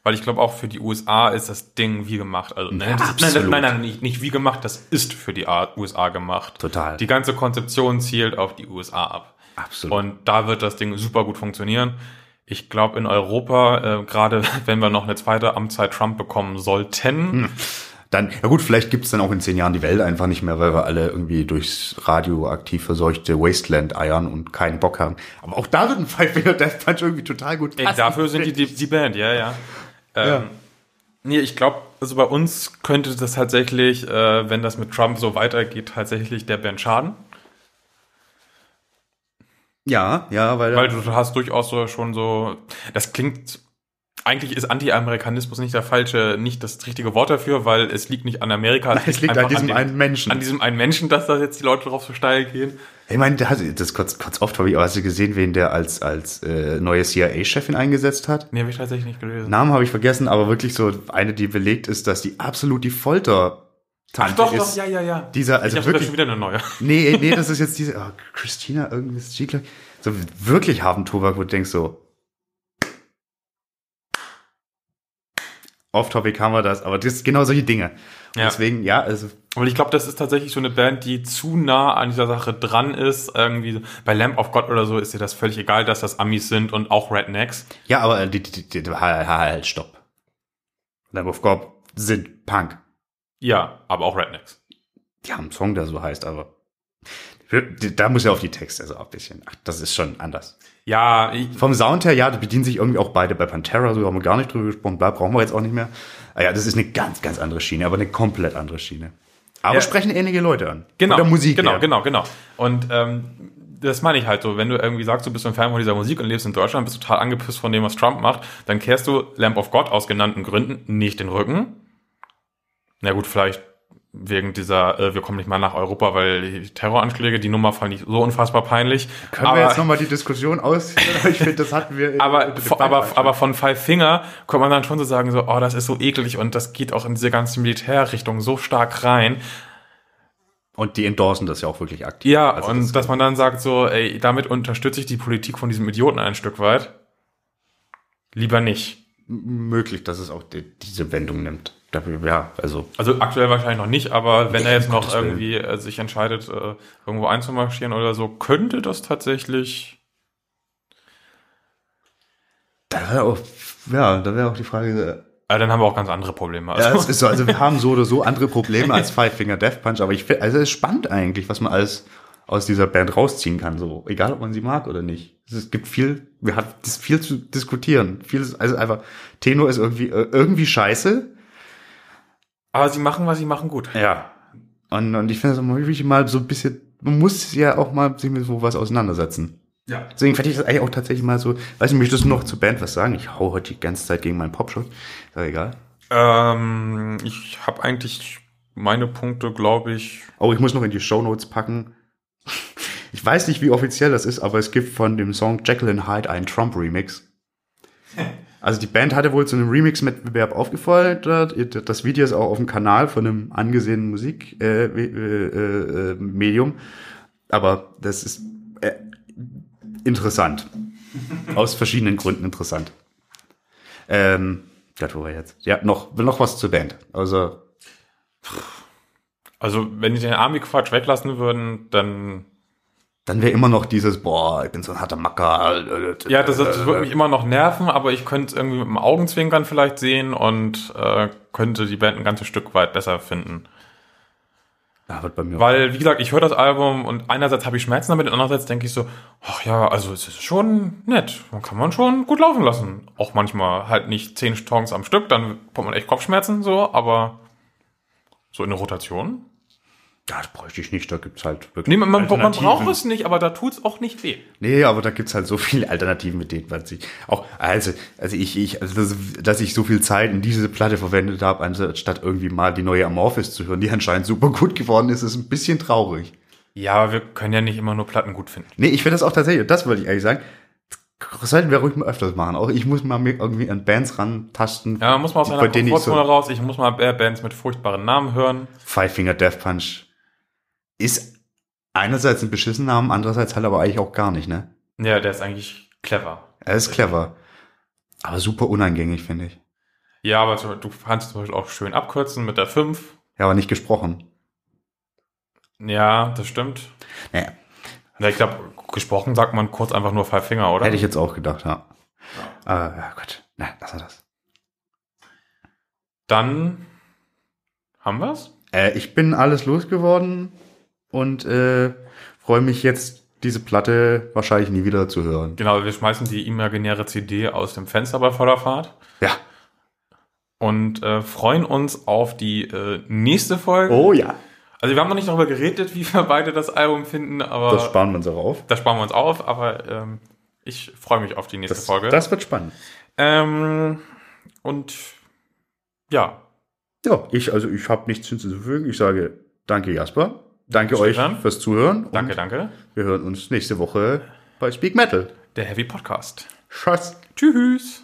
weil ich glaube auch für die USA ist das Ding wie gemacht. Also, nein, das, nein, nein, nein, nicht, nicht wie gemacht, das ist für die USA gemacht. Total. Die ganze Konzeption zielt auf die USA ab. Absolut. Und da wird das Ding super gut funktionieren. Ich glaube, in Europa, äh, gerade wenn wir noch eine zweite Amtszeit Trump bekommen sollten, Dann, ja gut, vielleicht gibt's dann auch in zehn Jahren die Welt einfach nicht mehr, weil wir alle irgendwie durchs radioaktiv verseuchte Wasteland eiern und keinen Bock haben. Aber auch da wird ein Five Finger Death Punch irgendwie total gut Ey, dafür sind die, die die Band, ja, ja. Ähm, Ja. Nee, ich glaube, also bei uns könnte das tatsächlich, äh, wenn das mit Trump so weitergeht, tatsächlich der Band schaden. Ja, ja, weil, Weil du hast durchaus so schon so, das klingt, eigentlich ist Anti-Amerikanismus nicht der falsche, nicht das richtige Wort dafür, weil es liegt nicht an Amerika. es liegt an diesem den- einen Menschen. An diesem einen Menschen, dass da jetzt die Leute drauf so steil gehen. ich meine, hat, das kurz, kurz oft habe ich, aber hast du gesehen, wen der als, als äh, neue CIA-Chefin eingesetzt hat? Nee, habe ich tatsächlich nicht gelesen. Namen habe ich vergessen, aber wirklich so eine, die belegt ist, dass die absolut die Folter Ach doch, ist. doch, ja, ja, ja. Dieser, also ich wirklich, ist schon wieder eine neue. Nee, nee, das ist jetzt diese, oh, Christina, irgendwas, G, glaub ich. so wirklich harten Tobak, wo du denkst so, off-topic haben wir das, aber das ist genau solche Dinge. Und Ja. Deswegen, ja, also, Und ich glaube, das ist tatsächlich so eine Band, die zu nah an dieser Sache dran ist. Irgendwie bei Lamp of God oder so ist dir das völlig egal, dass das Amis sind und auch Rednecks. ja, aber äh, die, die, die, die halt, halt, stopp. Lamb of God sind Punk. Ja, aber auch Rednecks. Die haben einen Song, der so heißt, aber da muss ja auf die Texte so ein bisschen. Ach, das ist schon anders. Ja, Vom Sound her, ja, da bedienen sich irgendwie auch beide bei Pantera, so haben wir gar nicht drüber gesprochen, bla, brauchen wir jetzt auch nicht mehr. Ah ja, das ist eine ganz, ganz andere Schiene, aber eine komplett andere Schiene. Aber Ja. sprechen ähnliche Leute an. genau. Von der Musik Genau, her. genau, genau. Und ähm, das meine ich halt so, wenn du irgendwie sagst, du bist ein Fan von dieser Musik und lebst in Deutschland, bist total angepisst von dem, was Trump macht, dann kehrst du Lamp of God aus genannten Gründen nicht den Rücken. Na gut, vielleicht wegen dieser, äh, wir kommen nicht mal nach Europa, weil die Terroranschläge, die Nummer fand ich so unfassbar peinlich. Können wir jetzt nochmal die Diskussion aus? ich finde, das hatten wir. aber, dem von, aber, Five aber von Five Finger kommt man dann schon so sagen, so, oh, das ist so eklig und das geht auch in diese ganze Militärrichtung so stark rein. Und die endorsen das ja auch wirklich aktiv. Ja, Also und das- dass man dann sagt, so, ey, damit unterstütze ich die Politik von diesem Idioten ein Stück weit. Lieber nicht. möglich, dass es auch die, diese Wendung nimmt. Ja, also Also aktuell wahrscheinlich noch nicht, aber wenn er jetzt noch irgendwie äh, sich entscheidet, äh, irgendwo einzumarschieren oder so, könnte das tatsächlich. da wäre auch, ja, da wäre auch die Frage. Äh, dann haben wir auch ganz andere Probleme. Ja, Also, es ist so, also wir haben so oder so andere Probleme als Five Finger Death Punch, aber ich finde, also es ist spannend eigentlich, was man alles aus dieser Band rausziehen kann, so egal ob man sie mag oder nicht. Es gibt viel, wir haben das viel zu diskutieren. Vieles, also einfach Tenor ist irgendwie äh, irgendwie scheiße, aber sie machen, was sie machen, gut. Ja. Und, und ich finde es auch mal wirklich mal so ein bisschen, man muss ja auch mal sich mit so was auseinandersetzen. Ja. Deswegen fände ich das eigentlich auch tatsächlich mal so, weiß nicht, möchtest du noch zur Band was sagen? Ich hau heute die ganze Zeit gegen meinen Popschutz. Ist ja egal. Ähm, ich habe eigentlich meine Punkte, glaube ich. Oh, ich muss noch in die Shownotes packen. Ich weiß nicht, wie offiziell das ist, aber es gibt von dem Song Jekyll and Hyde einen Trump-Remix. Also die Band hatte wohl zu einem Remix-Wettbewerb aufgefordert. Das Video ist auch auf dem Kanal von einem angesehenen Musikmedium. Äh, äh, äh, Medium. Aber das ist äh, interessant. Aus verschiedenen Gründen interessant. Ähm, wo war jetzt? Ja, noch, noch was zur Band. Also, Also, wenn die den Army-Quatsch weglassen würden, dann. Dann wäre immer noch dieses, boah, ich bin so ein harter Macker. Ja, das, das würde mich immer noch nerven, aber ich könnte es irgendwie mit dem Augenzwinkern vielleicht sehen und äh, könnte die Band ein ganzes Stück weit besser finden. Ja, wird bei mir Weil, wie gesagt, ich höre das Album und einerseits habe ich Schmerzen damit, und andererseits denke ich so, ach ja, also es ist schon nett. Man kann man schon gut laufen lassen. Auch manchmal halt nicht zehn Songs am Stück, dann bekommt man echt Kopfschmerzen so, aber so in der Rotation. Ja, das bräuchte ich nicht, da gibt's halt wirklich. Nee, man, man, man braucht es nicht, aber da tut's auch nicht weh. Nee, aber da gibt's halt so viele Alternativen, mit denen man sich auch, also, also ich, ich, also das, dass ich so viel Zeit in diese Platte verwendet habe, anstatt irgendwie mal die neue Amorphis zu hören, die anscheinend super gut geworden ist, ist ein bisschen traurig. Ja, aber wir können ja nicht immer nur Platten gut finden. Nee, ich finde das auch tatsächlich, das wollte ich eigentlich sagen, sollten wir ruhig mal öfters machen. Auch ich muss mal mir irgendwie an Bands rantasten. Ja, man muss mal aus ich Komfortzone so- raus. Ich muss mal äh, Bands mit furchtbaren Namen hören. Five Finger Death Punch ist einerseits ein beschissener Namen, andererseits halt aber eigentlich auch gar nicht, ne? Ja, der ist eigentlich clever. Er ist clever. Aber super unangängig, finde ich. Ja, aber du kannst zum Beispiel auch schön abkürzen mit der 5. Ja, aber nicht gesprochen. Ja, das stimmt. Naja, Ja, ich glaube, gesprochen sagt man kurz einfach nur Five Finger, oder? hätte ich jetzt auch gedacht, ja. Aber, ja Gott. Na, lass wir das. Dann haben wir's. Äh, ich bin alles losgeworden und äh, freue mich jetzt, diese Platte wahrscheinlich nie wieder zu hören. Genau, wir schmeißen die imaginäre CD aus dem Fenster bei voller Fahrt Ja. und äh, freuen uns auf die äh, nächste Folge. Oh ja. Also wir haben noch nicht darüber geredet, wie wir beide das Album finden, aber Das sparen wir uns auch auf. das sparen wir uns auf. Aber ähm, ich freue mich auf die nächste Das, Folge. das wird spannend. ähm, und ja, Ja, ich, also ich habe nichts hinzuzufügen. Ich sage danke Jasper. Danke euch Stefan. fürs Zuhören. danke, danke. wir hören uns nächste Woche bei Speak Metal. Der Heavy Podcast. Tschüss. Tschüss.